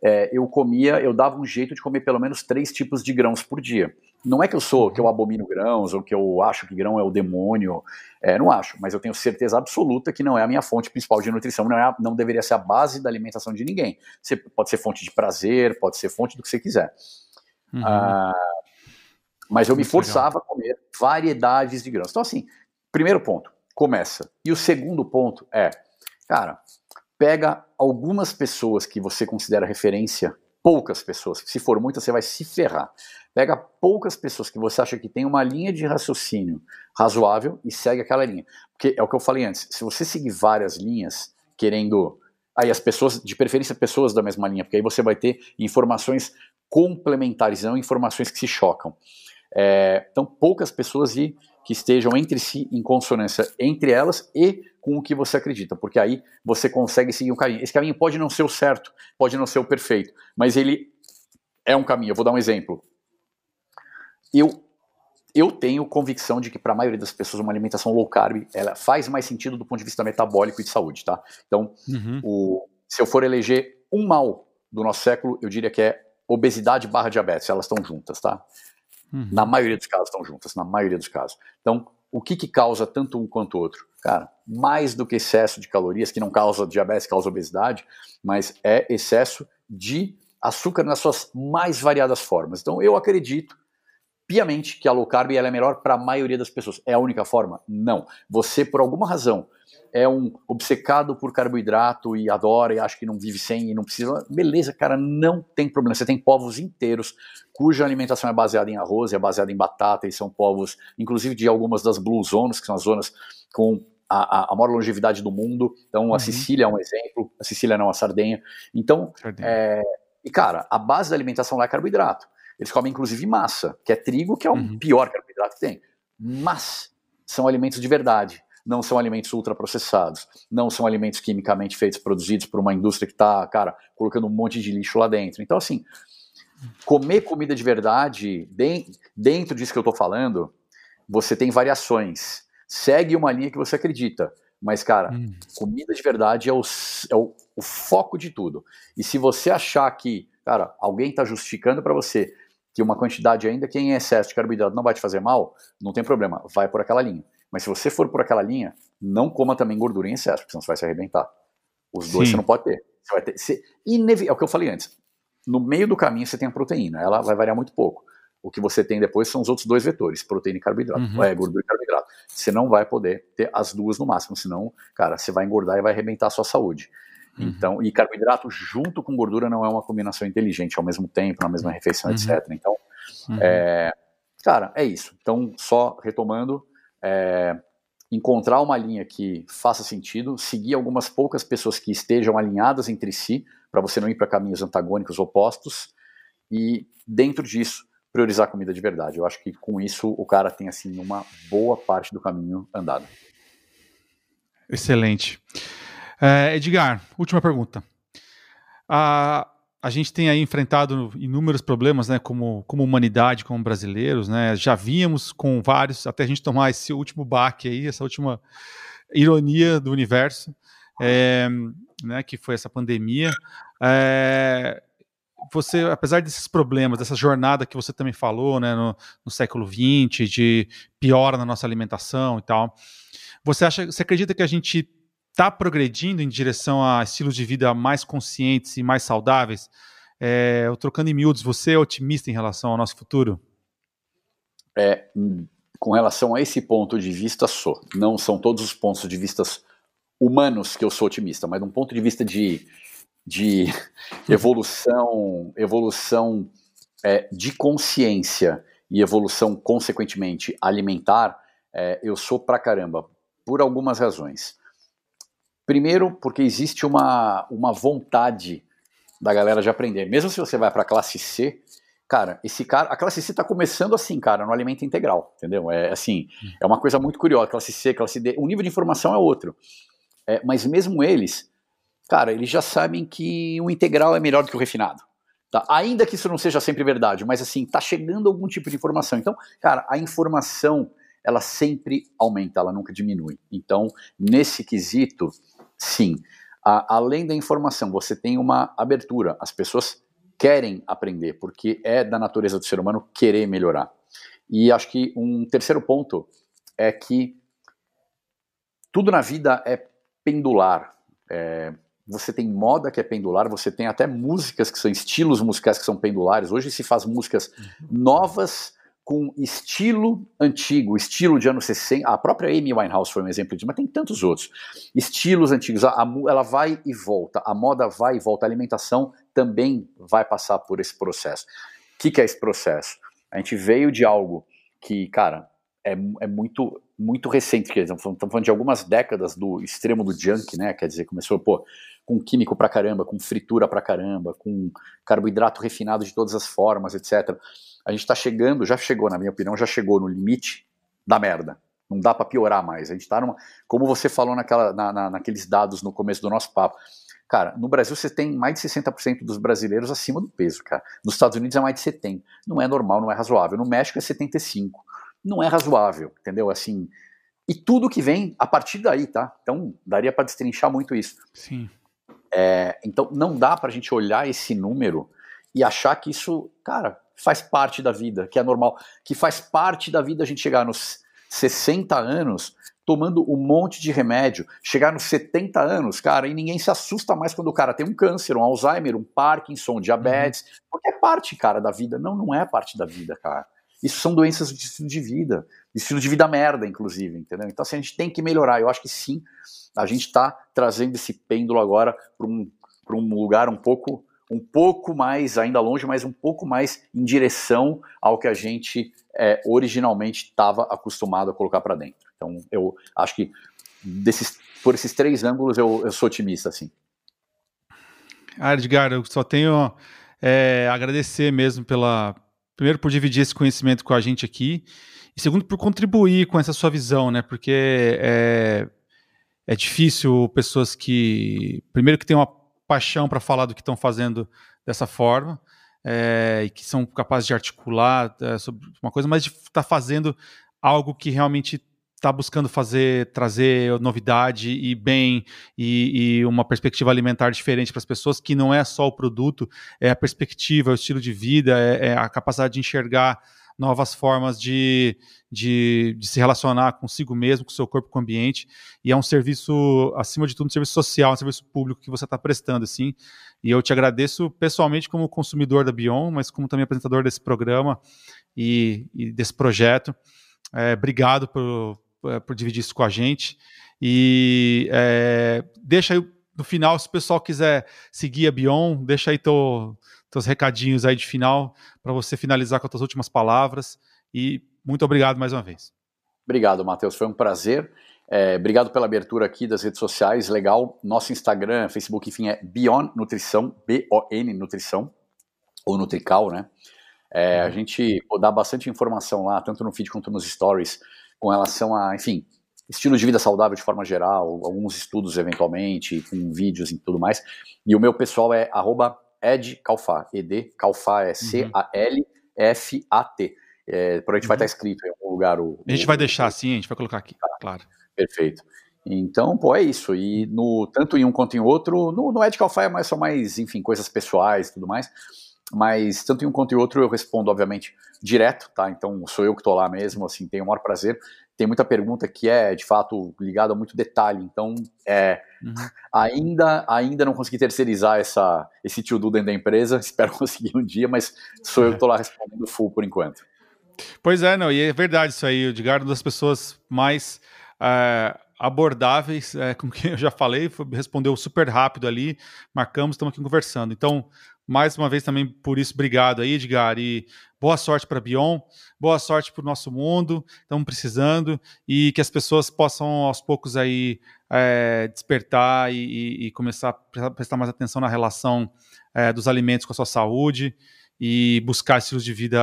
é, eu comia, eu dava um jeito de comer pelo menos três tipos de grãos por dia. Não é que eu sou, que eu abomino grãos, ou que eu acho que grão é o demônio, é, não acho, mas eu tenho certeza absoluta que não é a minha fonte principal de nutrição, não, é, não deveria ser a base da alimentação de ninguém. Você pode ser fonte de prazer, pode ser fonte do que você quiser. Uhum. Ah, mas eu me forçava a comer variedades de grãos. Então, assim, Primeiro ponto, começa. E o segundo ponto é, cara, pega algumas pessoas que você considera referência, poucas pessoas, se for muitas você vai se ferrar. Pega poucas pessoas que você acha que tem uma linha de raciocínio razoável e segue aquela linha. Porque é o que eu falei antes, se você seguir várias linhas, querendo aí as pessoas, de preferência pessoas da mesma linha, porque aí você vai ter informações complementares, não informações que se chocam. É, então, poucas pessoas e que estejam entre si em consonância entre elas e com o que você acredita, porque aí você consegue seguir um caminho. Esse caminho pode não ser o certo, pode não ser o perfeito, mas ele é um caminho. Eu vou dar um exemplo. Eu eu tenho convicção de que para a maioria das pessoas uma alimentação low carb ela faz mais sentido do ponto de vista metabólico e de saúde, tá? Então, uhum. o, se eu for eleger um mal do nosso século, eu diria que é obesidade barra diabetes, elas estão juntas, tá? Uhum. Na maioria dos casos estão juntas, na maioria dos casos. Então, o que, que causa tanto um quanto o outro? Cara, mais do que excesso de calorias, que não causa diabetes, causa obesidade, mas é excesso de açúcar nas suas mais variadas formas. Então, eu acredito piamente que a low carb é melhor para a maioria das pessoas. É a única forma? Não. Você, por alguma razão, é um obcecado por carboidrato e adora e acha que não vive sem e não precisa. Beleza, cara, não tem problema. Você tem povos inteiros cuja alimentação é baseada em arroz, é baseada em batata e são povos, inclusive de algumas das blue zones, que são as zonas com a, a, a maior longevidade do mundo. Então, a uhum. Sicília é um exemplo, a Sicília não, a Sardenha. Então, é, e cara, a base da alimentação lá é carboidrato. Eles comem inclusive massa, que é trigo, que é o uhum. pior carboidrato que tem. Mas são alimentos de verdade não são alimentos ultraprocessados, não são alimentos quimicamente feitos, produzidos por uma indústria que está, cara, colocando um monte de lixo lá dentro. Então, assim, comer comida de verdade, dentro disso que eu estou falando, você tem variações. Segue uma linha que você acredita. Mas, cara, hum. comida de verdade é, o, é o, o, foco de tudo. E se você achar que, cara, alguém está justificando para você que uma quantidade ainda que é em excesso de carboidrato não vai te fazer mal, não tem problema, vai por aquela linha. Mas se você for por aquela linha, não coma também gordura em excesso, porque senão você vai se arrebentar. Os dois Sim. você não pode ter. Você vai ter. Você, inevi... É o que eu falei antes. No meio do caminho você tem a proteína, ela vai variar muito pouco. O que você tem depois são os outros dois vetores, proteína e carboidrato. Uhum. É, gordura e carboidrato. Você não vai poder ter as duas no máximo, senão, cara, você vai engordar e vai arrebentar a sua saúde. Uhum. Então, e carboidrato junto com gordura não é uma combinação inteligente ao mesmo tempo, na mesma refeição, uhum. etc. Então, uhum. é, cara, é isso. Então, só retomando, é, encontrar uma linha que faça sentido, seguir algumas poucas pessoas que estejam alinhadas entre si, para você não ir para caminhos antagônicos opostos, e dentro disso, priorizar comida de verdade. Eu acho que com isso o cara tem assim uma boa parte do caminho andado.
Excelente. É, Edgar, última pergunta. Ah, a gente tem aí enfrentado inúmeros problemas, né, como, como humanidade, como brasileiros, né, já víamos com vários, até a gente tomar esse último baque aí, essa última ironia do universo, é, né, que foi essa pandemia. É, você, apesar desses problemas, dessa jornada que você também falou, né, no, no século XX, de piora na nossa alimentação e tal, você acha, você acredita que a gente está progredindo em direção a estilos de vida mais conscientes e mais saudáveis? É, eu trocando em miúdos, você é otimista em relação ao nosso futuro?
É, com relação a esse ponto de vista, sou. Não são todos os pontos de vista humanos que eu sou otimista, mas de um ponto de vista de, de evolução, evolução é, de consciência e evolução, consequentemente, alimentar, é, eu sou pra caramba, por algumas razões. Primeiro, porque existe uma, uma vontade da galera de aprender. Mesmo se você vai para a classe C, cara, esse cara, a classe C está começando assim, cara, no alimento integral, entendeu? É assim, é uma coisa muito curiosa. Classe C, classe D, o nível de informação é outro. É, mas mesmo eles, cara, eles já sabem que o integral é melhor do que o refinado. Tá? Ainda que isso não seja sempre verdade, mas assim, tá chegando algum tipo de informação. Então, cara, a informação ela sempre aumenta, ela nunca diminui. Então, nesse quesito, sim. A, além da informação, você tem uma abertura. As pessoas querem aprender, porque é da natureza do ser humano querer melhorar. E acho que um terceiro ponto é que tudo na vida é pendular. É, você tem moda que é pendular, você tem até músicas que são estilos musicais que são pendulares. Hoje se faz músicas uhum. novas com estilo antigo, estilo de anos 60. A própria Amy Winehouse foi um exemplo disso, mas tem tantos outros. Estilos antigos, a, a, ela vai e volta, a moda vai e volta, a alimentação também vai passar por esse processo. O que, que é esse processo? A gente veio de algo que, cara, é, é muito muito recente, quer dizer, estamos falando de algumas décadas do extremo do junk, né? Quer dizer, começou, pô, com químico pra caramba, com fritura pra caramba, com carboidrato refinado de todas as formas, etc a gente está chegando, já chegou, na minha opinião, já chegou no limite da merda. Não dá para piorar mais. A gente está numa. Como você falou naquela, na, na, naqueles dados no começo do nosso papo. Cara, no Brasil você tem mais de 60% dos brasileiros acima do peso, cara. Nos Estados Unidos é mais de 70%. Não é normal, não é razoável. No México é 75%. Não é razoável, entendeu? Assim. E tudo que vem a partir daí, tá? Então, daria para destrinchar muito isso.
Sim.
É, então, não dá para a gente olhar esse número e achar que isso, cara, faz parte da vida, que é normal, que faz parte da vida a gente chegar nos 60 anos tomando um monte de remédio, chegar nos 70 anos, cara, e ninguém se assusta mais quando o cara tem um câncer, um Alzheimer, um Parkinson, um diabetes, uhum. porque é parte, cara, da vida. Não, não é parte da vida, cara. Isso são doenças de estilo de vida, de estilo de vida merda, inclusive, entendeu? Então, assim, a gente tem que melhorar. Eu acho que sim, a gente está trazendo esse pêndulo agora para um, um lugar um pouco um pouco mais, ainda longe, mas um pouco mais em direção ao que a gente é, originalmente estava acostumado a colocar para dentro. Então, eu acho que desses, por esses três ângulos eu, eu sou otimista, assim.
Ah, Edgar, eu só tenho é, agradecer mesmo pela. Primeiro, por dividir esse conhecimento com a gente aqui, e segundo, por contribuir com essa sua visão, né? Porque é, é difícil pessoas que. Primeiro, que têm uma paixão para falar do que estão fazendo dessa forma é, e que são capazes de articular é, sobre uma coisa, mas de estar tá fazendo algo que realmente está buscando fazer, trazer novidade e bem e, e uma perspectiva alimentar diferente para as pessoas, que não é só o produto, é a perspectiva, é o estilo de vida, é, é a capacidade de enxergar novas formas de, de, de, se relacionar consigo mesmo, com o seu corpo, com o ambiente. E é um serviço, acima de tudo, um serviço social, um serviço público que você está prestando, assim. E eu te agradeço pessoalmente como consumidor da Bion, mas como também apresentador desse programa e, e desse projeto. É, obrigado por, por dividir isso com a gente. E é, deixa aí no final, se o pessoal quiser seguir a Bion, deixa aí teu, teus recadinhos aí de final para você finalizar com as tuas últimas palavras. E muito obrigado mais uma vez.
Obrigado, Matheus. Foi um prazer. É, obrigado pela abertura aqui das redes sociais. Legal. Nosso Instagram, Facebook, enfim, é Beyond Nutrição, B-O-N Nutrição, ou Nutrical, né? É, a uhum. gente dá bastante informação lá, tanto no feed quanto nos stories, com relação a, enfim, estilo de vida saudável de forma geral, alguns estudos eventualmente, com vídeos e tudo mais. E o meu pessoal é arroba Ed Calfá, ED Calfá é C-A-L-F-A-T. É, por a gente uhum. vai estar escrito em algum lugar o.
A gente vai deixar assim, a gente vai colocar aqui, tá. claro.
Perfeito. Então, pô, é isso. E no, tanto em um quanto em outro, no, no Ed Calfá é mais, só mais, enfim, coisas pessoais e tudo mais. Mas tanto em um quanto em outro eu respondo, obviamente, direto, tá? Então sou eu que estou lá mesmo, assim, tenho o maior prazer. Tem muita pergunta que é, de fato, ligada a muito detalhe. Então, é, uhum. ainda, ainda não consegui terceirizar essa, esse tio dentro da empresa. Espero conseguir um dia, mas sou eu que estou lá respondendo full por enquanto.
Pois é, não, e é verdade isso aí. O Edgar é uma das pessoas mais é, abordáveis, é, com quem eu já falei, foi, respondeu super rápido ali, marcamos, estamos aqui conversando. Então, mais uma vez também por isso, obrigado aí, Edgar, e boa sorte para a Bion, boa sorte para o nosso mundo, estamos precisando, e que as pessoas possam aos poucos aí é, despertar e, e, e, começar a prestar mais atenção na relação é, dos alimentos com a sua saúde, e buscar estilos de vida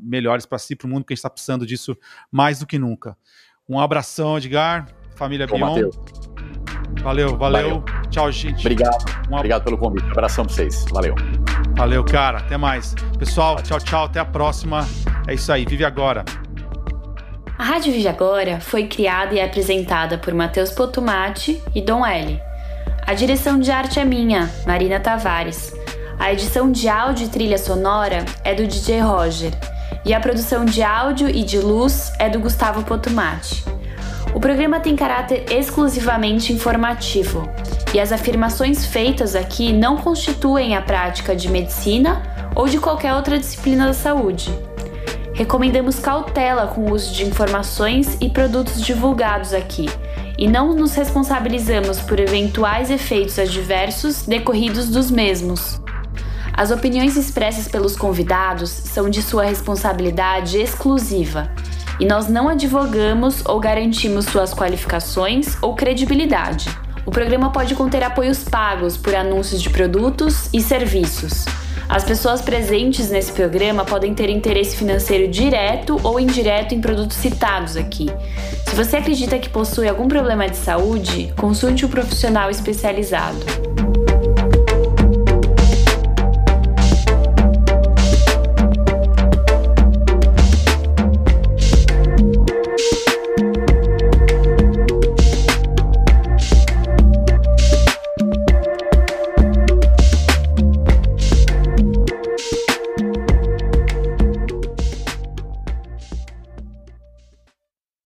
melhores para si, para o mundo, que a gente está precisando disso mais do que nunca. Um abração, Edgar, família Bion. Mateus. Valeu, valeu, valeu. Tchau, gente.
Obrigado. Um Obrigado pelo convite. Um abração para vocês. Valeu.
Valeu, cara. Até mais. Pessoal, tchau, tchau. Até a próxima. É isso aí. Vive agora.
A Rádio Vive Agora foi criada e apresentada por Matheus Potumati e Dom L. A direção de arte é minha, Marina Tavares. A edição de áudio e trilha sonora é do DJ Roger. E a produção de áudio e de luz é do Gustavo Potumati. O programa tem caráter exclusivamente informativo e as afirmações feitas aqui não constituem a prática de medicina ou de qualquer outra disciplina da saúde. Recomendamos cautela com o uso de informações e produtos divulgados aqui e não nos responsabilizamos por eventuais efeitos adversos decorridos dos mesmos. As opiniões expressas pelos convidados são de sua responsabilidade exclusiva e nós não advogamos ou garantimos suas qualificações ou credibilidade. O programa pode conter apoios pagos por anúncios de produtos e serviços. As pessoas presentes nesse programa podem ter interesse financeiro direto ou indireto em produtos citados aqui. Se você acredita que possui algum problema de saúde, consulte um profissional especializado.